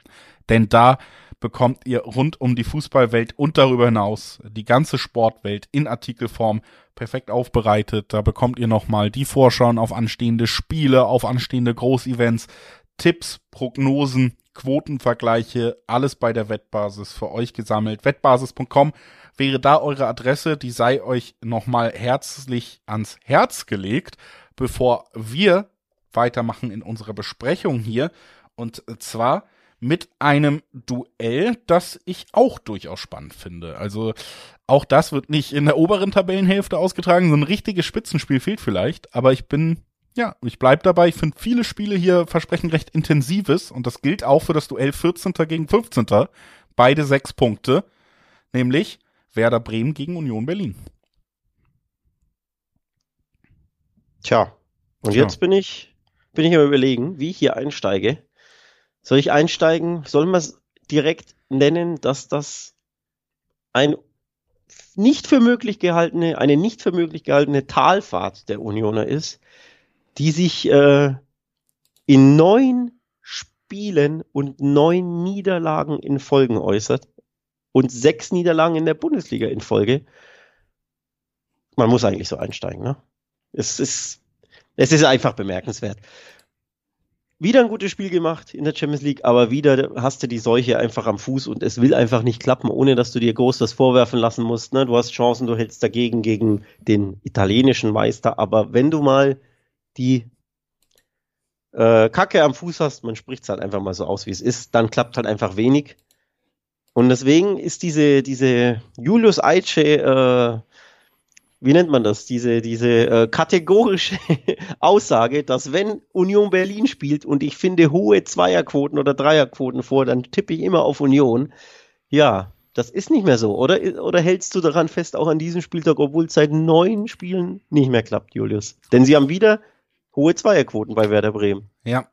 Denn da bekommt ihr rund um die Fußballwelt und darüber hinaus die ganze Sportwelt in Artikelform perfekt aufbereitet. Da bekommt ihr nochmal die Vorschauen auf anstehende Spiele, auf anstehende Großevents, Tipps, Prognosen, Quotenvergleiche, alles bei der Wettbasis für euch gesammelt. Wettbasis.com wäre da eure Adresse, die sei euch nochmal herzlich ans Herz gelegt, bevor wir weitermachen in unserer Besprechung hier. Und zwar mit einem Duell, das ich auch durchaus spannend finde. Also auch das wird nicht in der oberen Tabellenhälfte ausgetragen, so ein richtiges Spitzenspiel fehlt vielleicht, aber ich bin ja, ich bleib dabei. Ich finde viele Spiele hier versprechen recht intensives und das gilt auch für das Duell 14. gegen 15. Beide sechs Punkte, nämlich Werder Bremen gegen Union Berlin. Tja, und Tja. jetzt bin ich, bin ich am überlegen, wie ich hier einsteige. Soll ich einsteigen? Soll man es direkt nennen, dass das ein nicht für möglich gehaltene, eine nicht für möglich gehaltene Talfahrt der Unioner ist, die sich äh, in neun Spielen und neun Niederlagen in Folgen äußert und sechs Niederlagen in der Bundesliga in Folge. Man muss eigentlich so einsteigen, ne? Es ist, es ist einfach bemerkenswert wieder ein gutes Spiel gemacht in der Champions League, aber wieder hast du die Seuche einfach am Fuß und es will einfach nicht klappen, ohne dass du dir groß das vorwerfen lassen musst. Ne? Du hast Chancen, du hältst dagegen gegen den italienischen Meister, aber wenn du mal die äh, Kacke am Fuß hast, man spricht es halt einfach mal so aus, wie es ist, dann klappt halt einfach wenig. Und deswegen ist diese, diese Julius Eiche äh, wie nennt man das, diese, diese äh, kategorische *laughs* Aussage, dass wenn Union Berlin spielt und ich finde hohe Zweierquoten oder Dreierquoten vor, dann tippe ich immer auf Union. Ja, das ist nicht mehr so, oder? Oder hältst du daran fest, auch an diesem Spieltag, obwohl es seit neun Spielen nicht mehr klappt, Julius? Denn sie haben wieder hohe Zweierquoten bei Werder Bremen. Ja.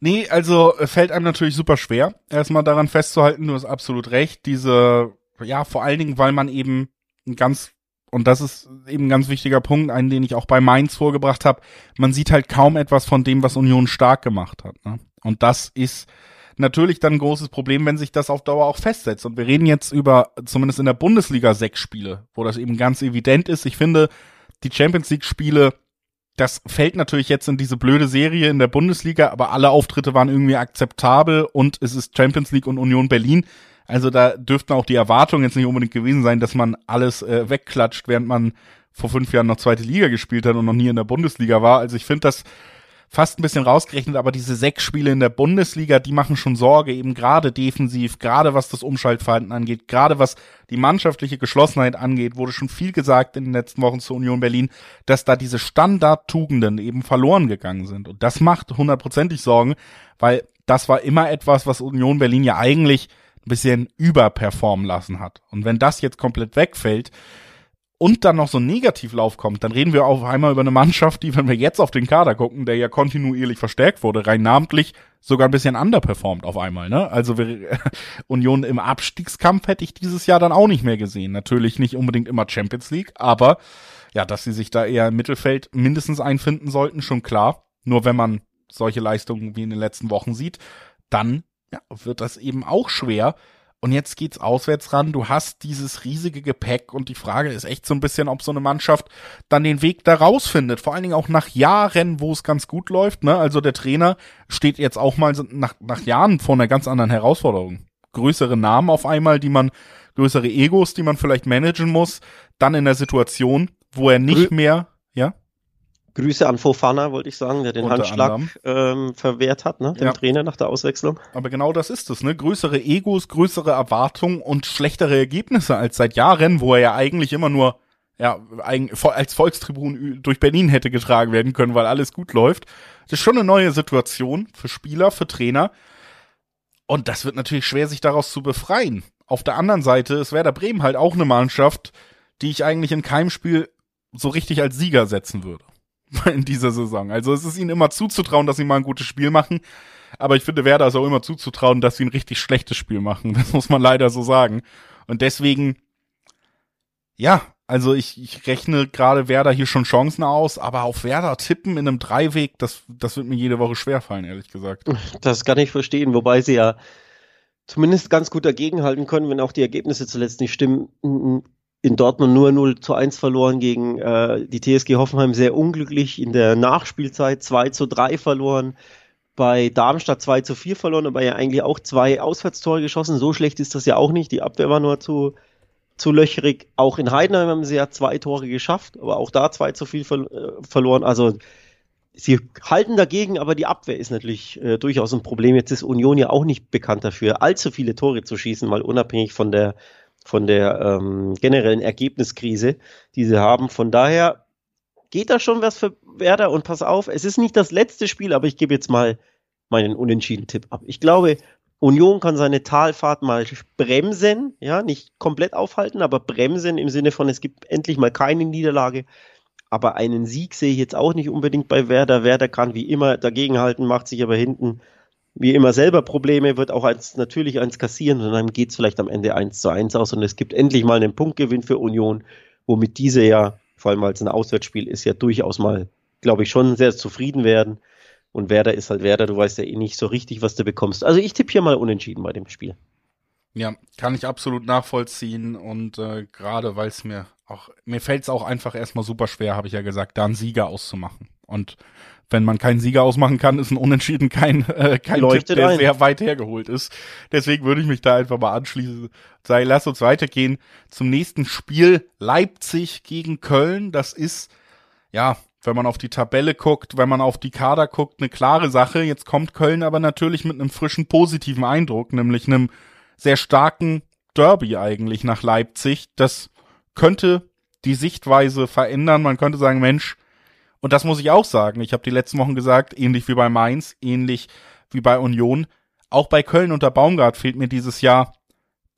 Nee, also fällt einem natürlich super schwer, erstmal daran festzuhalten, du hast absolut recht. Diese, ja, vor allen Dingen, weil man eben ein ganz und das ist eben ein ganz wichtiger Punkt, einen, den ich auch bei Mainz vorgebracht habe, man sieht halt kaum etwas von dem, was Union stark gemacht hat. Ne? Und das ist natürlich dann ein großes Problem, wenn sich das auf Dauer auch festsetzt. Und wir reden jetzt über, zumindest in der Bundesliga, sechs Spiele, wo das eben ganz evident ist. Ich finde, die Champions League Spiele, das fällt natürlich jetzt in diese blöde Serie in der Bundesliga, aber alle Auftritte waren irgendwie akzeptabel und es ist Champions League und Union Berlin. Also da dürften auch die Erwartungen jetzt nicht unbedingt gewesen sein, dass man alles äh, wegklatscht, während man vor fünf Jahren noch zweite Liga gespielt hat und noch nie in der Bundesliga war. Also ich finde das fast ein bisschen rausgerechnet, aber diese sechs Spiele in der Bundesliga, die machen schon Sorge, eben gerade defensiv, gerade was das Umschaltverhalten angeht, gerade was die mannschaftliche Geschlossenheit angeht, wurde schon viel gesagt in den letzten Wochen zur Union Berlin, dass da diese Standardtugenden eben verloren gegangen sind. Und das macht hundertprozentig Sorgen, weil das war immer etwas, was Union Berlin ja eigentlich ein bisschen überperformen lassen hat. Und wenn das jetzt komplett wegfällt, und dann noch so ein Negativlauf kommt, dann reden wir auf einmal über eine Mannschaft, die, wenn wir jetzt auf den Kader gucken, der ja kontinuierlich verstärkt wurde, rein namentlich sogar ein bisschen underperformt auf einmal, ne? Also wir, *laughs* Union im Abstiegskampf hätte ich dieses Jahr dann auch nicht mehr gesehen. Natürlich nicht unbedingt immer Champions League, aber ja, dass sie sich da eher im Mittelfeld mindestens einfinden sollten, schon klar. Nur wenn man solche Leistungen wie in den letzten Wochen sieht, dann ja, wird das eben auch schwer, und jetzt geht's auswärts ran. Du hast dieses riesige Gepäck und die Frage ist echt so ein bisschen, ob so eine Mannschaft dann den Weg da rausfindet. Vor allen Dingen auch nach Jahren, wo es ganz gut läuft. Ne? Also der Trainer steht jetzt auch mal nach, nach Jahren vor einer ganz anderen Herausforderung. Größere Namen auf einmal, die man, größere Egos, die man vielleicht managen muss. Dann in der Situation, wo er nicht mehr? Grüße an Fofana, wollte ich sagen, der den Unter Handschlag ähm, verwehrt hat, ne, dem ja. Trainer nach der Auswechslung. Aber genau das ist es, ne? Größere Egos, größere Erwartungen und schlechtere Ergebnisse als seit Jahren, wo er ja eigentlich immer nur ja, als Volkstribun durch Berlin hätte getragen werden können, weil alles gut läuft. Das ist schon eine neue Situation für Spieler, für Trainer. Und das wird natürlich schwer, sich daraus zu befreien. Auf der anderen Seite ist Werder Bremen halt auch eine Mannschaft, die ich eigentlich in keinem Spiel so richtig als Sieger setzen würde. *laughs* in dieser Saison. Also es ist ihnen immer zuzutrauen, dass sie mal ein gutes Spiel machen. Aber ich finde Werder ist auch immer zuzutrauen, dass sie ein richtig schlechtes Spiel machen. Das muss man leider so sagen. Und deswegen, ja, also ich, ich rechne gerade Werder hier schon Chancen aus, aber auf Werder tippen in einem Dreiweg, das, das wird mir jede Woche schwerfallen, ehrlich gesagt. Das kann ich verstehen, wobei sie ja zumindest ganz gut dagegenhalten können, wenn auch die Ergebnisse zuletzt nicht stimmen in Dortmund nur 0 zu 1 verloren gegen äh, die TSG Hoffenheim, sehr unglücklich. In der Nachspielzeit 2 zu 3 verloren. Bei Darmstadt 2 zu 4 verloren, aber ja eigentlich auch zwei Auswärtstore geschossen. So schlecht ist das ja auch nicht. Die Abwehr war nur zu, zu löcherig. Auch in Heidenheim haben sie ja zwei Tore geschafft, aber auch da zwei zu viel ver äh, verloren. Also sie halten dagegen, aber die Abwehr ist natürlich äh, durchaus ein Problem. Jetzt ist Union ja auch nicht bekannt dafür, allzu viele Tore zu schießen, mal unabhängig von der von der ähm, generellen Ergebniskrise, die sie haben. Von daher geht da schon was für Werder und pass auf, es ist nicht das letzte Spiel, aber ich gebe jetzt mal meinen unentschieden Tipp ab. Ich glaube, Union kann seine Talfahrt mal bremsen, ja, nicht komplett aufhalten, aber bremsen im Sinne von, es gibt endlich mal keine Niederlage. Aber einen Sieg sehe ich jetzt auch nicht unbedingt bei Werder. Werder kann wie immer dagegenhalten, macht sich aber hinten wie immer selber Probleme, wird auch eins, natürlich eins kassieren und dann geht's vielleicht am Ende eins zu eins aus und es gibt endlich mal einen Punktgewinn für Union, womit diese ja, vor allem als ein Auswärtsspiel ist, ja durchaus mal, glaube ich, schon sehr zufrieden werden. Und Werder ist halt Werder, du weißt ja eh nicht so richtig, was du bekommst. Also ich tippe hier mal unentschieden bei dem Spiel. Ja, kann ich absolut nachvollziehen und äh, gerade weil es mir auch, mir fällt es auch einfach erstmal super schwer, habe ich ja gesagt, da einen Sieger auszumachen. Und wenn man keinen Sieger ausmachen kann, ist ein Unentschieden kein, äh, kein Tipp, der ein. sehr weit hergeholt ist. Deswegen würde ich mich da einfach mal anschließen. Sei, lass uns weitergehen zum nächsten Spiel. Leipzig gegen Köln. Das ist, ja, wenn man auf die Tabelle guckt, wenn man auf die Kader guckt, eine klare Sache. Jetzt kommt Köln aber natürlich mit einem frischen positiven Eindruck, nämlich einem sehr starken Derby eigentlich nach Leipzig. Das könnte die Sichtweise verändern. Man könnte sagen, Mensch, und das muss ich auch sagen. Ich habe die letzten Wochen gesagt, ähnlich wie bei Mainz, ähnlich wie bei Union. Auch bei Köln unter Baumgart fehlt mir dieses Jahr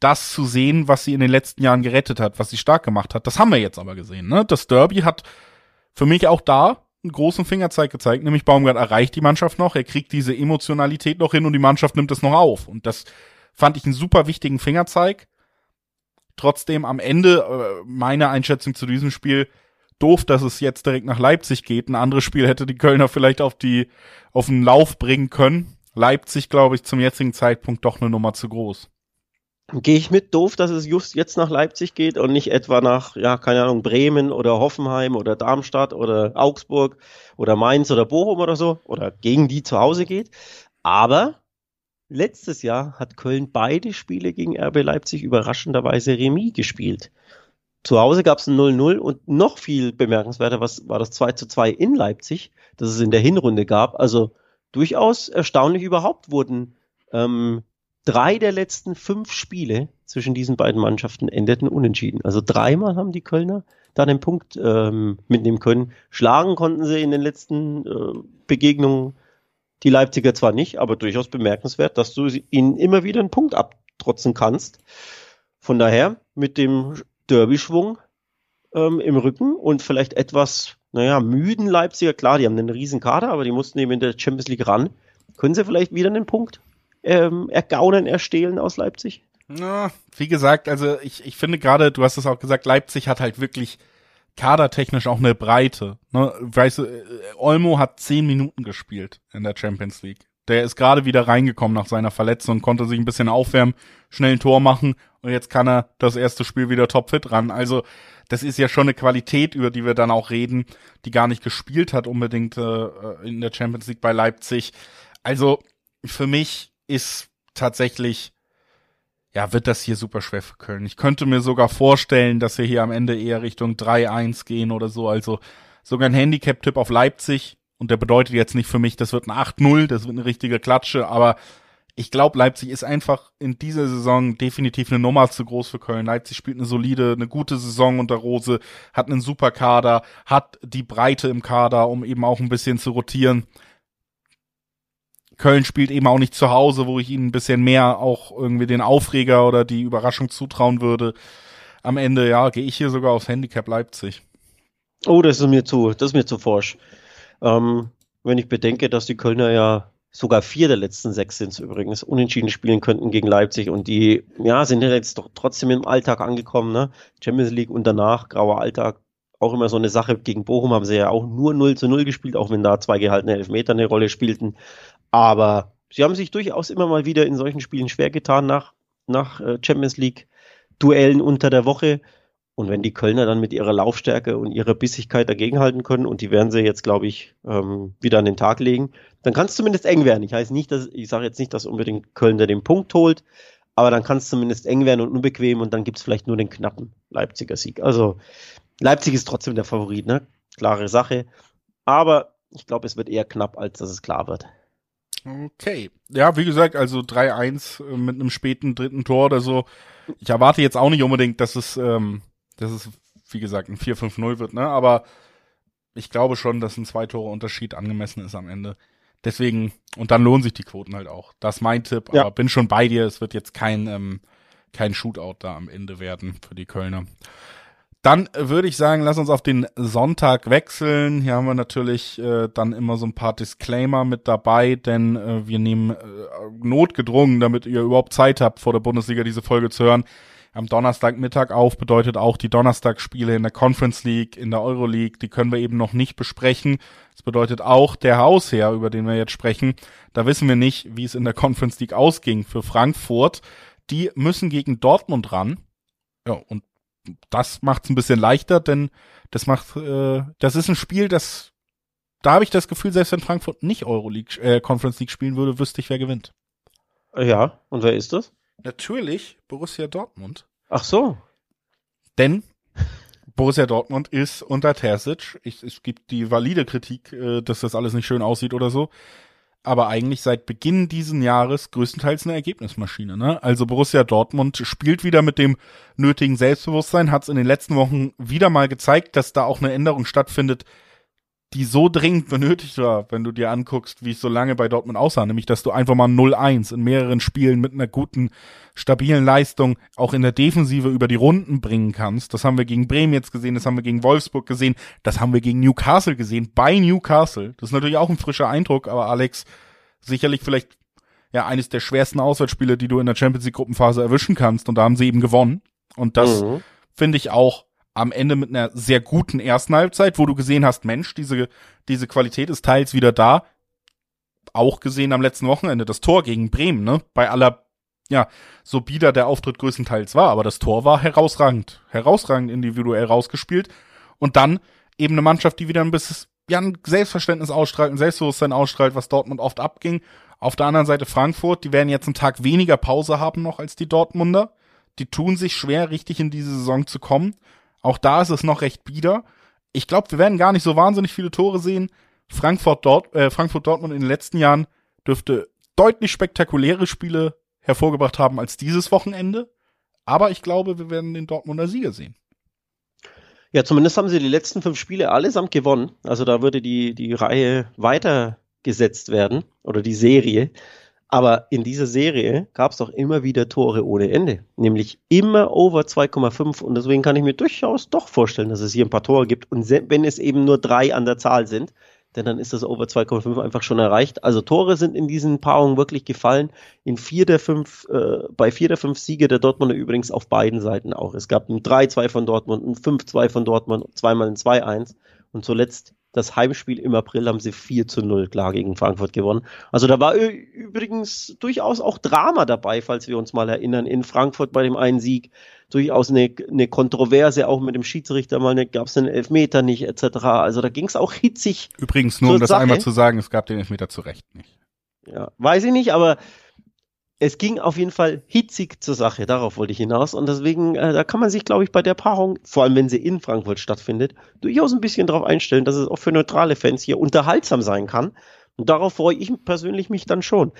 das zu sehen, was sie in den letzten Jahren gerettet hat, was sie stark gemacht hat. Das haben wir jetzt aber gesehen. Ne? Das Derby hat für mich auch da einen großen Fingerzeig gezeigt, nämlich Baumgart erreicht die Mannschaft noch, er kriegt diese Emotionalität noch hin und die Mannschaft nimmt es noch auf. Und das fand ich einen super wichtigen Fingerzeig. Trotzdem am Ende, äh, meine Einschätzung zu diesem Spiel, doof, dass es jetzt direkt nach Leipzig geht. Ein anderes Spiel hätte die Kölner vielleicht auf die, auf den Lauf bringen können. Leipzig, glaube ich, zum jetzigen Zeitpunkt doch eine Nummer zu groß. Gehe ich mit doof, dass es just jetzt nach Leipzig geht und nicht etwa nach, ja, keine Ahnung, Bremen oder Hoffenheim oder Darmstadt oder Augsburg oder Mainz oder Bochum oder so oder gegen die zu Hause geht. Aber letztes Jahr hat Köln beide Spiele gegen RB Leipzig überraschenderweise Remis gespielt. Zu Hause gab es ein 0-0 und noch viel bemerkenswerter was war das 2 2 in Leipzig, das es in der Hinrunde gab. Also durchaus erstaunlich überhaupt wurden ähm, drei der letzten fünf Spiele zwischen diesen beiden Mannschaften endeten unentschieden. Also dreimal haben die Kölner da den Punkt ähm, mitnehmen können. Schlagen konnten sie in den letzten äh, Begegnungen die Leipziger zwar nicht, aber durchaus bemerkenswert, dass du ihnen immer wieder einen Punkt abtrotzen kannst. Von daher mit dem Derby-Schwung ähm, im Rücken und vielleicht etwas, naja, müden Leipziger, klar, die haben einen riesen Kader, aber die mussten eben in der Champions League ran. Können sie vielleicht wieder einen Punkt ähm, ergaunern, erstehlen aus Leipzig? Na, wie gesagt, also ich, ich finde gerade, du hast es auch gesagt, Leipzig hat halt wirklich kadertechnisch auch eine Breite. Ne? Weißt du, äh, Olmo hat zehn Minuten gespielt in der Champions League. Der ist gerade wieder reingekommen nach seiner Verletzung, konnte sich ein bisschen aufwärmen, schnell ein Tor machen und jetzt kann er das erste Spiel wieder topfit ran. Also das ist ja schon eine Qualität, über die wir dann auch reden, die gar nicht gespielt hat unbedingt äh, in der Champions League bei Leipzig. Also für mich ist tatsächlich, ja, wird das hier super schwer für Köln. Ich könnte mir sogar vorstellen, dass wir hier am Ende eher Richtung 3-1 gehen oder so. Also sogar ein Handicap-Tipp auf Leipzig. Und der bedeutet jetzt nicht für mich, das wird ein 8-0, das wird eine richtige Klatsche, aber ich glaube, Leipzig ist einfach in dieser Saison definitiv eine Nummer zu groß für Köln. Leipzig spielt eine solide, eine gute Saison unter Rose, hat einen super Kader, hat die Breite im Kader, um eben auch ein bisschen zu rotieren. Köln spielt eben auch nicht zu Hause, wo ich ihnen ein bisschen mehr auch irgendwie den Aufreger oder die Überraschung zutrauen würde. Am Ende, ja, gehe ich hier sogar aufs Handicap Leipzig. Oh, das ist mir zu, das ist mir zu forsch. Ähm, wenn ich bedenke, dass die Kölner ja sogar vier der letzten sechs sind übrigens, unentschieden spielen könnten gegen Leipzig und die, ja, sind ja jetzt doch trotzdem im Alltag angekommen, ne? Champions League und danach, grauer Alltag, auch immer so eine Sache. Gegen Bochum haben sie ja auch nur 0 zu 0 gespielt, auch wenn da zwei gehaltene Elfmeter eine Rolle spielten. Aber sie haben sich durchaus immer mal wieder in solchen Spielen schwer getan nach, nach äh, Champions League Duellen unter der Woche. Und wenn die Kölner dann mit ihrer Laufstärke und ihrer Bissigkeit dagegenhalten können, und die werden sie jetzt, glaube ich, ähm, wieder an den Tag legen, dann kann es zumindest eng werden. Ich heiße nicht, dass, ich sage jetzt nicht, dass unbedingt Köln den Punkt holt, aber dann kann es zumindest eng werden und unbequem und dann gibt es vielleicht nur den knappen Leipziger Sieg. Also Leipzig ist trotzdem der Favorit, ne? Klare Sache. Aber ich glaube, es wird eher knapp, als dass es klar wird. Okay. Ja, wie gesagt, also 3-1 äh, mit einem späten dritten Tor oder so. Ich erwarte jetzt auch nicht unbedingt, dass es, ähm, dass es, wie gesagt, ein 4-5-0 wird, ne? Aber ich glaube schon, dass ein Zwei-Tore-Unterschied angemessen ist am Ende. Deswegen, und dann lohnen sich die Quoten halt auch. Das ist mein Tipp, ja. aber bin schon bei dir. Es wird jetzt kein, ähm, kein Shootout da am Ende werden für die Kölner. Dann würde ich sagen, lass uns auf den Sonntag wechseln. Hier haben wir natürlich äh, dann immer so ein paar Disclaimer mit dabei, denn äh, wir nehmen äh, notgedrungen, damit ihr überhaupt Zeit habt, vor der Bundesliga diese Folge zu hören. Am Donnerstagmittag auf bedeutet auch die Donnerstagsspiele in der Conference League, in der Euroleague, die können wir eben noch nicht besprechen. Das bedeutet auch der Hausherr, über den wir jetzt sprechen. Da wissen wir nicht, wie es in der Conference League ausging für Frankfurt. Die müssen gegen Dortmund ran. Ja, und das macht es ein bisschen leichter, denn das macht, äh, das ist ein Spiel, das, da habe ich das Gefühl, selbst wenn Frankfurt nicht Euroleague, äh, Conference League spielen würde, wüsste ich, wer gewinnt. Ja, und wer ist das? Natürlich Borussia Dortmund. Ach so. Denn Borussia Dortmund ist unter Terzic. Ich, es gibt die valide Kritik, äh, dass das alles nicht schön aussieht oder so aber eigentlich seit Beginn diesen Jahres größtenteils eine Ergebnismaschine. Ne? Also Borussia Dortmund spielt wieder mit dem nötigen Selbstbewusstsein, hat es in den letzten Wochen wieder mal gezeigt, dass da auch eine Änderung stattfindet, die so dringend benötigt war, wenn du dir anguckst, wie es so lange bei Dortmund aussah, nämlich dass du einfach mal 0-1 in mehreren Spielen mit einer guten, stabilen Leistung auch in der Defensive über die Runden bringen kannst. Das haben wir gegen Bremen jetzt gesehen, das haben wir gegen Wolfsburg gesehen, das haben wir gegen Newcastle gesehen, bei Newcastle. Das ist natürlich auch ein frischer Eindruck, aber Alex, sicherlich vielleicht ja eines der schwersten Auswärtsspiele, die du in der Champions League Gruppenphase erwischen kannst und da haben sie eben gewonnen. Und das mhm. finde ich auch am Ende mit einer sehr guten ersten Halbzeit, wo du gesehen hast, Mensch, diese, diese Qualität ist teils wieder da. Auch gesehen am letzten Wochenende das Tor gegen Bremen, ne? Bei aller, ja, so bieder der Auftritt größtenteils war, aber das Tor war herausragend, herausragend individuell rausgespielt. Und dann eben eine Mannschaft, die wieder ein bisschen, ja, ein Selbstverständnis ausstrahlt, ein Selbstbewusstsein ausstrahlt, was Dortmund oft abging. Auf der anderen Seite Frankfurt, die werden jetzt einen Tag weniger Pause haben noch als die Dortmunder. Die tun sich schwer, richtig in diese Saison zu kommen. Auch da ist es noch recht bieder. Ich glaube, wir werden gar nicht so wahnsinnig viele Tore sehen. Frankfurt, Dort, äh, Frankfurt Dortmund in den letzten Jahren dürfte deutlich spektakuläre Spiele hervorgebracht haben als dieses Wochenende. Aber ich glaube, wir werden den Dortmunder Sieger sehen. Ja, zumindest haben sie die letzten fünf Spiele allesamt gewonnen. Also da würde die, die Reihe weitergesetzt werden oder die Serie. Aber in dieser Serie gab es doch immer wieder Tore ohne Ende, nämlich immer over 2,5 und deswegen kann ich mir durchaus doch vorstellen, dass es hier ein paar Tore gibt und wenn es eben nur drei an der Zahl sind, denn dann ist das over 2,5 einfach schon erreicht. Also Tore sind in diesen Paarungen wirklich gefallen. In vier der fünf, äh, bei vier der fünf Siege der Dortmunder übrigens auf beiden Seiten auch. Es gab ein 3-2 von Dortmund, ein 5-2 von Dortmund, zweimal ein 2-1 und zuletzt das Heimspiel im April haben sie 4 zu 0 klar gegen Frankfurt gewonnen. Also da war übrigens durchaus auch Drama dabei, falls wir uns mal erinnern, in Frankfurt bei dem einen Sieg. Durchaus eine, eine Kontroverse, auch mit dem Schiedsrichter mal, gab es einen Elfmeter nicht, etc. Also da ging es auch hitzig. Übrigens, nur um das Sache. einmal zu sagen, es gab den Elfmeter zu Recht nicht. Ja, weiß ich nicht, aber es ging auf jeden Fall hitzig zur Sache, darauf wollte ich hinaus. Und deswegen, äh, da kann man sich, glaube ich, bei der Paarung, vor allem wenn sie in Frankfurt stattfindet, durchaus ein bisschen darauf einstellen, dass es auch für neutrale Fans hier unterhaltsam sein kann. Und darauf freue ich persönlich mich dann schon.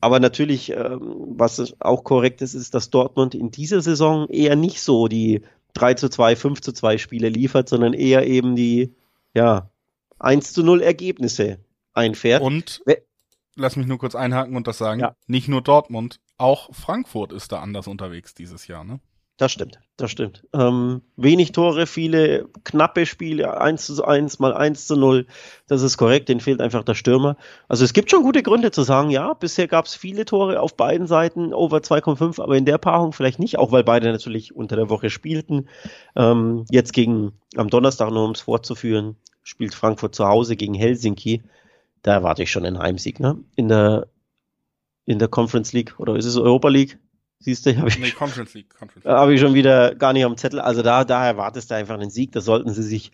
Aber natürlich, ähm, was auch korrekt ist, ist, dass Dortmund in dieser Saison eher nicht so die 3 zu 2, 5 zu 2 Spiele liefert, sondern eher eben die, ja, 1 zu 0 Ergebnisse einfährt. Und lass mich nur kurz einhaken und das sagen. Ja. Nicht nur Dortmund, auch Frankfurt ist da anders unterwegs dieses Jahr, ne? Das stimmt, das stimmt. Ähm, wenig Tore, viele knappe Spiele, 1 zu 1 mal 1 zu 0. Das ist korrekt, denen fehlt einfach der Stürmer. Also es gibt schon gute Gründe zu sagen, ja, bisher gab es viele Tore auf beiden Seiten, over 2,5, aber in der Paarung vielleicht nicht, auch weil beide natürlich unter der Woche spielten. Ähm, jetzt gegen, am Donnerstag, nur um es fortzuführen, spielt Frankfurt zu Hause gegen Helsinki da erwarte ich schon einen Heimsieg, ne? In der, in der Conference League oder ist es Europa League? Siehst du, habe ich, nee, Conference League, Conference League. Hab ich schon wieder gar nicht am Zettel. Also da, da erwartest du einfach einen Sieg. Da sollten sie sich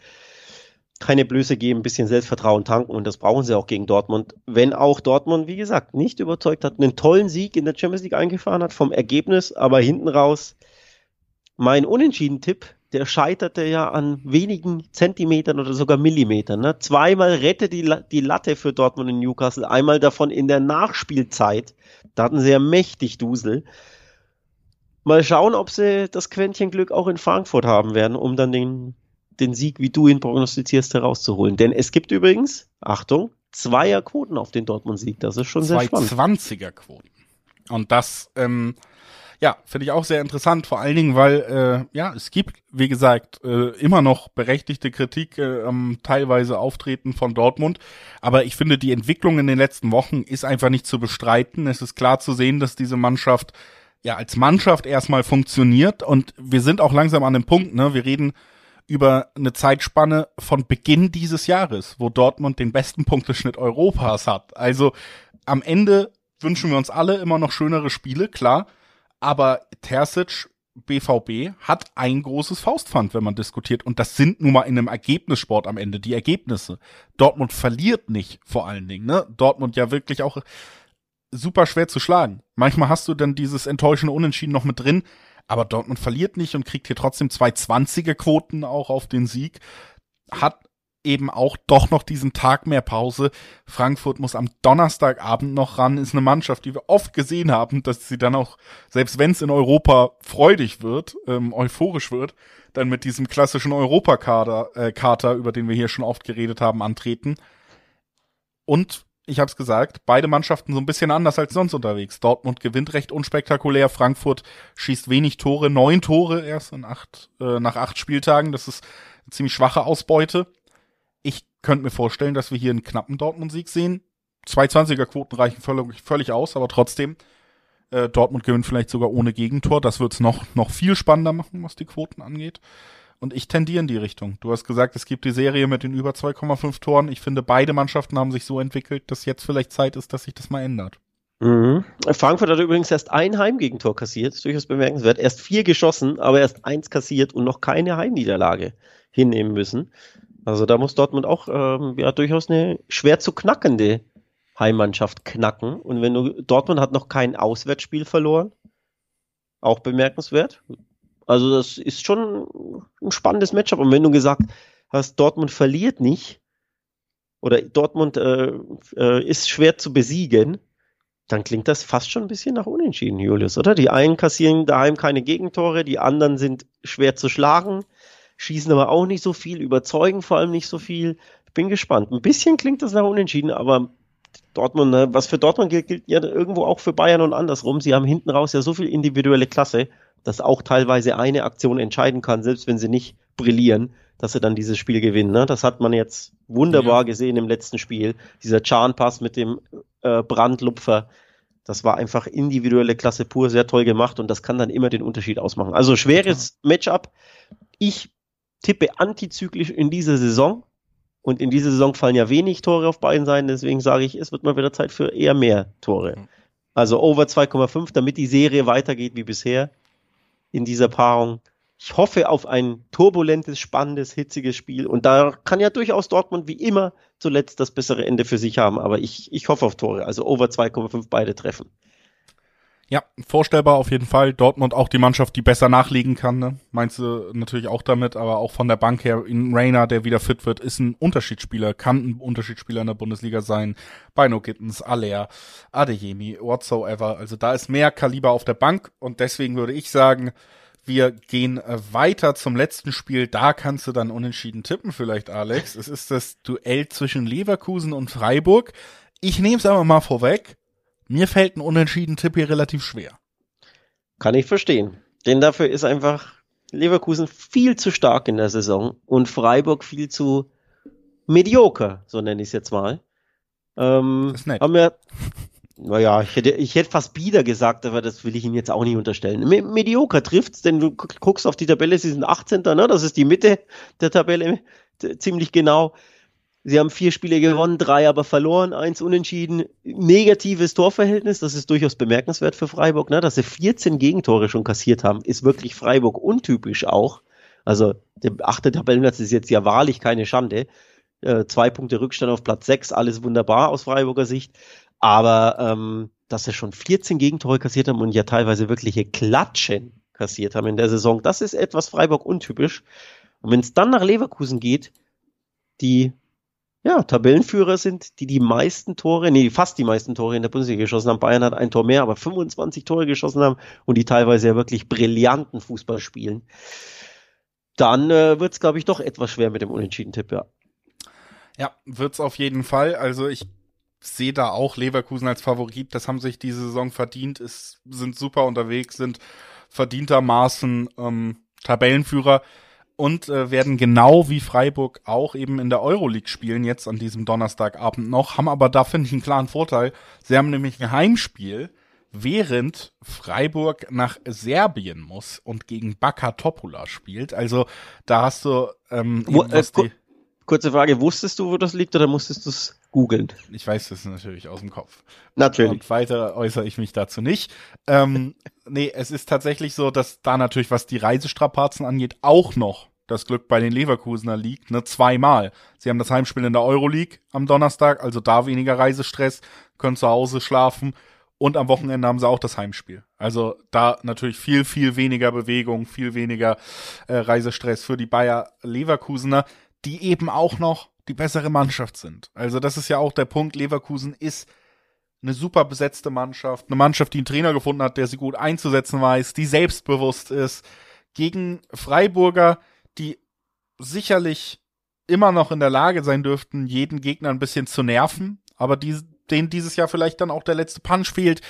keine Blöße geben, ein bisschen Selbstvertrauen tanken und das brauchen sie auch gegen Dortmund. Wenn auch Dortmund, wie gesagt, nicht überzeugt hat, einen tollen Sieg in der Champions League eingefahren hat vom Ergebnis, aber hinten raus mein Unentschieden-Tipp der scheiterte ja an wenigen Zentimetern oder sogar Millimetern. Ne? Zweimal rettet die, die Latte für Dortmund in Newcastle, einmal davon in der Nachspielzeit. Da hatten sie ja mächtig Dusel. Mal schauen, ob sie das Quäntchen Glück auch in Frankfurt haben werden, um dann den, den Sieg, wie du ihn prognostizierst, herauszuholen. Denn es gibt übrigens, Achtung, Zweierquoten auf den Dortmund-Sieg. Das ist schon sehr spannend. 20er-Quoten. Und das, ähm, ja, finde ich auch sehr interessant, vor allen Dingen, weil äh, ja, es gibt, wie gesagt, äh, immer noch berechtigte Kritik äh, am teilweise Auftreten von Dortmund. Aber ich finde, die Entwicklung in den letzten Wochen ist einfach nicht zu bestreiten. Es ist klar zu sehen, dass diese Mannschaft ja als Mannschaft erstmal funktioniert und wir sind auch langsam an dem Punkt, ne? Wir reden über eine Zeitspanne von Beginn dieses Jahres, wo Dortmund den besten Punkteschnitt Europas hat. Also am Ende wünschen wir uns alle immer noch schönere Spiele, klar. Aber Terzic, BVB, hat ein großes Faustpfand, wenn man diskutiert. Und das sind nun mal in einem Ergebnissport am Ende die Ergebnisse. Dortmund verliert nicht, vor allen Dingen, ne? Dortmund ja wirklich auch super schwer zu schlagen. Manchmal hast du dann dieses enttäuschende Unentschieden noch mit drin, aber Dortmund verliert nicht und kriegt hier trotzdem zwei 20er Quoten auch auf den Sieg. Hat eben auch doch noch diesen Tag mehr Pause. Frankfurt muss am Donnerstagabend noch ran, ist eine Mannschaft, die wir oft gesehen haben, dass sie dann auch, selbst wenn es in Europa freudig wird, ähm, euphorisch wird, dann mit diesem klassischen Europakader, äh, Kater, über den wir hier schon oft geredet haben, antreten. Und ich habe es gesagt, beide Mannschaften so ein bisschen anders als sonst unterwegs. Dortmund gewinnt recht unspektakulär, Frankfurt schießt wenig Tore, neun Tore erst in acht, äh, nach acht Spieltagen. Das ist eine ziemlich schwache Ausbeute. Ich könnte mir vorstellen, dass wir hier einen knappen Dortmund-Sieg sehen. 220er Quoten reichen völlig, völlig aus, aber trotzdem Äh, Dortmund gewinnt vielleicht sogar ohne Gegentor. Das wird's noch, noch viel spannender machen, was die Quoten angeht. Und ich tendiere in die Richtung. Du hast gesagt, es gibt die Serie mit den über 2,5 Toren. Ich finde, beide Mannschaften haben sich so entwickelt, dass jetzt vielleicht Zeit ist, dass sich das mal ändert. Mhm. Frankfurt hat übrigens erst ein Heimgegentor kassiert, durchaus bemerkenswert. Erst vier geschossen, aber erst eins kassiert und noch keine Heimniederlage hinnehmen müssen. Also da muss Dortmund auch ähm, ja durchaus eine schwer zu knackende Heimmannschaft knacken. Und wenn du Dortmund hat noch kein Auswärtsspiel verloren, auch bemerkenswert. Also das ist schon ein spannendes Matchup. Und wenn du gesagt hast, Dortmund verliert nicht oder Dortmund äh, äh, ist schwer zu besiegen, dann klingt das fast schon ein bisschen nach Unentschieden, Julius, oder? Die einen kassieren daheim keine Gegentore, die anderen sind schwer zu schlagen, schießen aber auch nicht so viel, überzeugen vor allem nicht so viel. Ich bin gespannt. Ein bisschen klingt das nach Unentschieden, aber Dortmund, ne, was für Dortmund gilt, gilt ja irgendwo auch für Bayern und andersrum. Sie haben hinten raus ja so viel individuelle Klasse, dass auch teilweise eine Aktion entscheiden kann, selbst wenn sie nicht brillieren, dass sie dann dieses Spiel gewinnen. Ne? Das hat man jetzt wunderbar ja. gesehen im letzten Spiel. Dieser Chan-Pass mit dem äh, Brandlupfer, das war einfach individuelle Klasse pur, sehr toll gemacht und das kann dann immer den Unterschied ausmachen. Also schweres. Matchup. Ich tippe antizyklisch in dieser Saison. Und in dieser Saison fallen ja wenig Tore auf beiden Seiten, deswegen sage ich, es wird mal wieder Zeit für eher mehr Tore. Also over 2,5, damit die Serie weitergeht wie bisher in dieser Paarung. Ich hoffe auf ein turbulentes, spannendes, hitziges Spiel. Und da kann ja durchaus Dortmund wie immer zuletzt das bessere Ende für sich haben. Aber ich, ich hoffe auf Tore. Also over 2,5 beide treffen. Ja, vorstellbar auf jeden Fall. Dortmund auch die Mannschaft, die besser nachlegen kann. Ne? Meinst du natürlich auch damit, aber auch von der Bank her. In Rainer, der wieder fit wird, ist ein Unterschiedsspieler, kann ein Unterschiedsspieler in der Bundesliga sein. Bino Gittens, Aller, Adeyemi, whatsoever. Also da ist mehr Kaliber auf der Bank und deswegen würde ich sagen, wir gehen äh, weiter zum letzten Spiel. Da kannst du dann unentschieden tippen, vielleicht, Alex. Es ist das Duell zwischen Leverkusen und Freiburg. Ich nehme es aber mal vorweg. Mir fällt ein unentschieden Tipp hier relativ schwer. Kann ich verstehen. Denn dafür ist einfach Leverkusen viel zu stark in der Saison und Freiburg viel zu medioker, so nenne ich es jetzt mal. Ähm, das ist nett. Haben wir, *laughs* naja, ich hätte, ich hätte fast bieder gesagt, aber das will ich Ihnen jetzt auch nicht unterstellen. Me medioker trifft's, denn du guckst auf die Tabelle, sie sind 18. Ne? Das ist die Mitte der Tabelle ziemlich genau. Sie haben vier Spiele gewonnen, drei aber verloren, eins unentschieden. Negatives Torverhältnis, das ist durchaus bemerkenswert für Freiburg, ne? dass sie 14 Gegentore schon kassiert haben, ist wirklich Freiburg untypisch auch. Also der achte Tabellenplatz ist jetzt ja wahrlich keine Schande. Äh, zwei Punkte Rückstand auf Platz sechs, alles wunderbar aus Freiburger Sicht. Aber ähm, dass sie schon 14 Gegentore kassiert haben und ja teilweise wirkliche Klatschen kassiert haben in der Saison, das ist etwas Freiburg untypisch. Und wenn es dann nach Leverkusen geht, die ja, Tabellenführer sind, die die meisten Tore, nee, fast die meisten Tore in der Bundesliga geschossen haben. Bayern hat ein Tor mehr, aber 25 Tore geschossen haben und die teilweise ja wirklich brillanten Fußball spielen. Dann äh, wird es, glaube ich, doch etwas schwer mit dem Unentschieden-Tipp, ja. Ja, wird's auf jeden Fall. Also ich sehe da auch Leverkusen als Favorit. Das haben sich diese Saison verdient, ist, sind super unterwegs, sind verdientermaßen ähm, Tabellenführer und äh, werden genau wie Freiburg auch eben in der Euroleague spielen, jetzt an diesem Donnerstagabend noch, haben aber da, finde ich, einen klaren Vorteil. Sie haben nämlich ein Heimspiel, während Freiburg nach Serbien muss und gegen Baka Topula spielt. Also da hast du ähm, Wo, äh, ku Kurze Frage, wusstest du, wo das liegt oder musstest du es googeln? Ich weiß das natürlich aus dem Kopf. Natürlich. Und weiter äußere ich mich dazu nicht. Ähm, *laughs* nee, es ist tatsächlich so, dass da natürlich, was die Reisestrapazen angeht, auch noch das Glück bei den Leverkusener liegt, ne, zweimal. Sie haben das Heimspiel in der Euroleague am Donnerstag, also da weniger Reisestress, können zu Hause schlafen und am Wochenende haben sie auch das Heimspiel. Also da natürlich viel, viel weniger Bewegung, viel weniger äh, Reisestress für die Bayer Leverkusener die eben auch noch die bessere Mannschaft sind. Also das ist ja auch der Punkt. Leverkusen ist eine super besetzte Mannschaft, eine Mannschaft, die einen Trainer gefunden hat, der sie gut einzusetzen weiß, die selbstbewusst ist. Gegen Freiburger, die sicherlich immer noch in der Lage sein dürften, jeden Gegner ein bisschen zu nerven, aber die, denen dieses Jahr vielleicht dann auch der letzte Punch fehlt.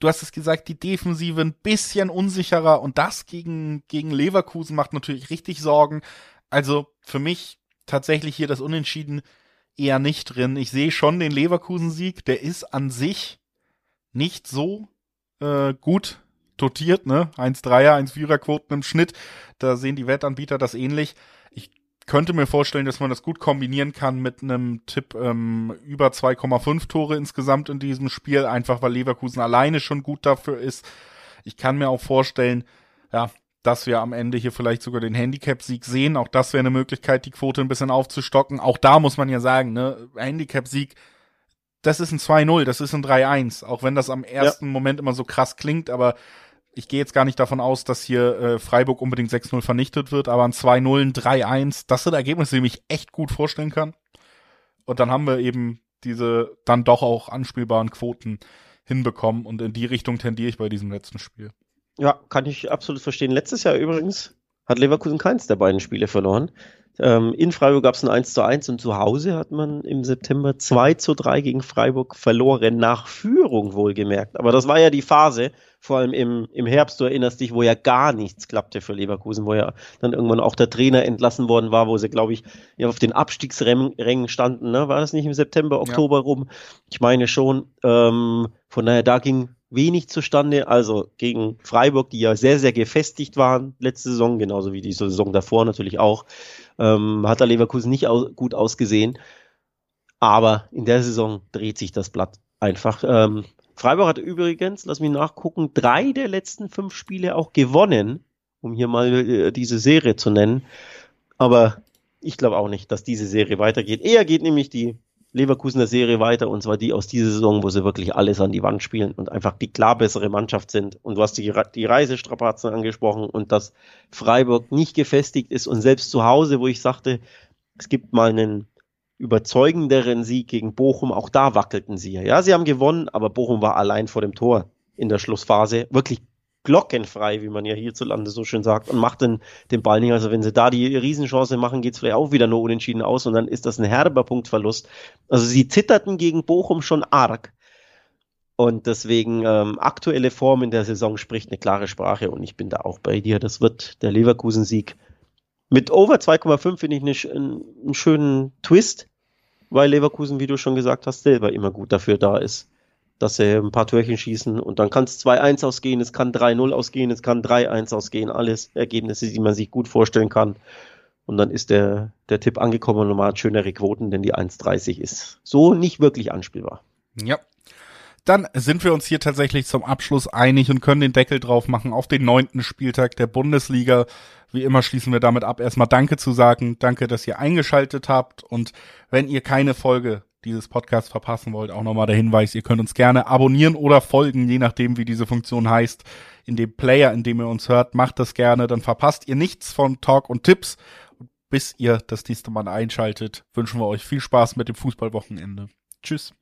Du hast es gesagt, die Defensive ein bisschen unsicherer und das gegen, gegen Leverkusen macht natürlich richtig Sorgen. Also für mich tatsächlich hier das Unentschieden eher nicht drin. Ich sehe schon den Leverkusen-Sieg, der ist an sich nicht so äh, gut dotiert, ne? 1,3er, 1,4er Quoten im Schnitt. Da sehen die Wettanbieter das ähnlich. Ich könnte mir vorstellen, dass man das gut kombinieren kann mit einem Tipp ähm, über 2,5 Tore insgesamt in diesem Spiel, einfach weil Leverkusen alleine schon gut dafür ist. Ich kann mir auch vorstellen, ja, dass wir am Ende hier vielleicht sogar den Handicap-Sieg sehen. Auch das wäre eine Möglichkeit, die Quote ein bisschen aufzustocken. Auch da muss man ja sagen, ne, Handicap-Sieg, das ist ein 2-0, das ist ein 3-1. Auch wenn das am ersten ja. Moment immer so krass klingt, aber ich gehe jetzt gar nicht davon aus, dass hier äh, Freiburg unbedingt 6-0 vernichtet wird, aber ein 2-0, ein 3-1, das sind Ergebnisse, die ich echt gut vorstellen kann. Und dann haben wir eben diese dann doch auch anspielbaren Quoten hinbekommen und in die Richtung tendiere ich bei diesem letzten Spiel. Ja, kann ich absolut verstehen. Letztes Jahr übrigens hat Leverkusen keins der beiden Spiele verloren. Ähm, in Freiburg gab es ein 1 zu 1 und zu Hause hat man im September 2 zu 3 gegen Freiburg verloren, nach Führung wohlgemerkt. Aber das war ja die Phase, vor allem im, im Herbst, du erinnerst dich, wo ja gar nichts klappte für Leverkusen, wo ja dann irgendwann auch der Trainer entlassen worden war, wo sie, glaube ich, ja auf den Abstiegsrängen standen. Ne? War das nicht im September, Oktober ja. rum? Ich meine schon. Ähm, von daher, da ging wenig zustande. Also gegen Freiburg, die ja sehr, sehr gefestigt waren letzte Saison, genauso wie die Saison davor natürlich auch, ähm, hat der Leverkusen nicht au gut ausgesehen. Aber in der Saison dreht sich das Blatt einfach. Ähm, Freiburg hat übrigens, lass mich nachgucken, drei der letzten fünf Spiele auch gewonnen, um hier mal äh, diese Serie zu nennen. Aber ich glaube auch nicht, dass diese Serie weitergeht. Eher geht nämlich die Leverkusener Serie weiter und zwar die aus dieser Saison, wo sie wirklich alles an die Wand spielen und einfach die klar bessere Mannschaft sind. Und du hast die, die Reisestrapazen angesprochen und dass Freiburg nicht gefestigt ist und selbst zu Hause, wo ich sagte, es gibt mal einen überzeugenderen Sieg gegen Bochum, auch da wackelten sie. Ja, sie haben gewonnen, aber Bochum war allein vor dem Tor in der Schlussphase. Wirklich glockenfrei, wie man ja hierzulande so schön sagt, und macht den, den Ball nicht. Also wenn sie da die Riesenchance machen, geht's vielleicht auch wieder nur unentschieden aus und dann ist das ein herber Punktverlust. Also sie zitterten gegen Bochum schon arg. Und deswegen ähm, aktuelle Form in der Saison spricht eine klare Sprache und ich bin da auch bei dir. Das wird der Leverkusen-Sieg. Mit Over 2,5 finde ich einen, einen schönen Twist, weil Leverkusen, wie du schon gesagt hast, selber immer gut dafür da ist dass sie ein paar Türchen schießen und dann kann es 2-1 ausgehen, es kann 3-0 ausgehen, es kann 3-1 ausgehen, alles Ergebnisse, die man sich gut vorstellen kann. Und dann ist der, der Tipp angekommen und man hat schönere Quoten, denn die 1,30 ist so nicht wirklich anspielbar. Ja. Dann sind wir uns hier tatsächlich zum Abschluss einig und können den Deckel drauf machen auf den neunten Spieltag der Bundesliga. Wie immer schließen wir damit ab, erstmal Danke zu sagen. Danke, dass ihr eingeschaltet habt. Und wenn ihr keine Folge dieses Podcast verpassen wollt, auch nochmal der Hinweis, ihr könnt uns gerne abonnieren oder folgen, je nachdem, wie diese Funktion heißt, in dem Player, in dem ihr uns hört. Macht das gerne, dann verpasst ihr nichts von Talk und Tipps. Bis ihr das nächste Mal einschaltet, wünschen wir euch viel Spaß mit dem Fußballwochenende. Tschüss.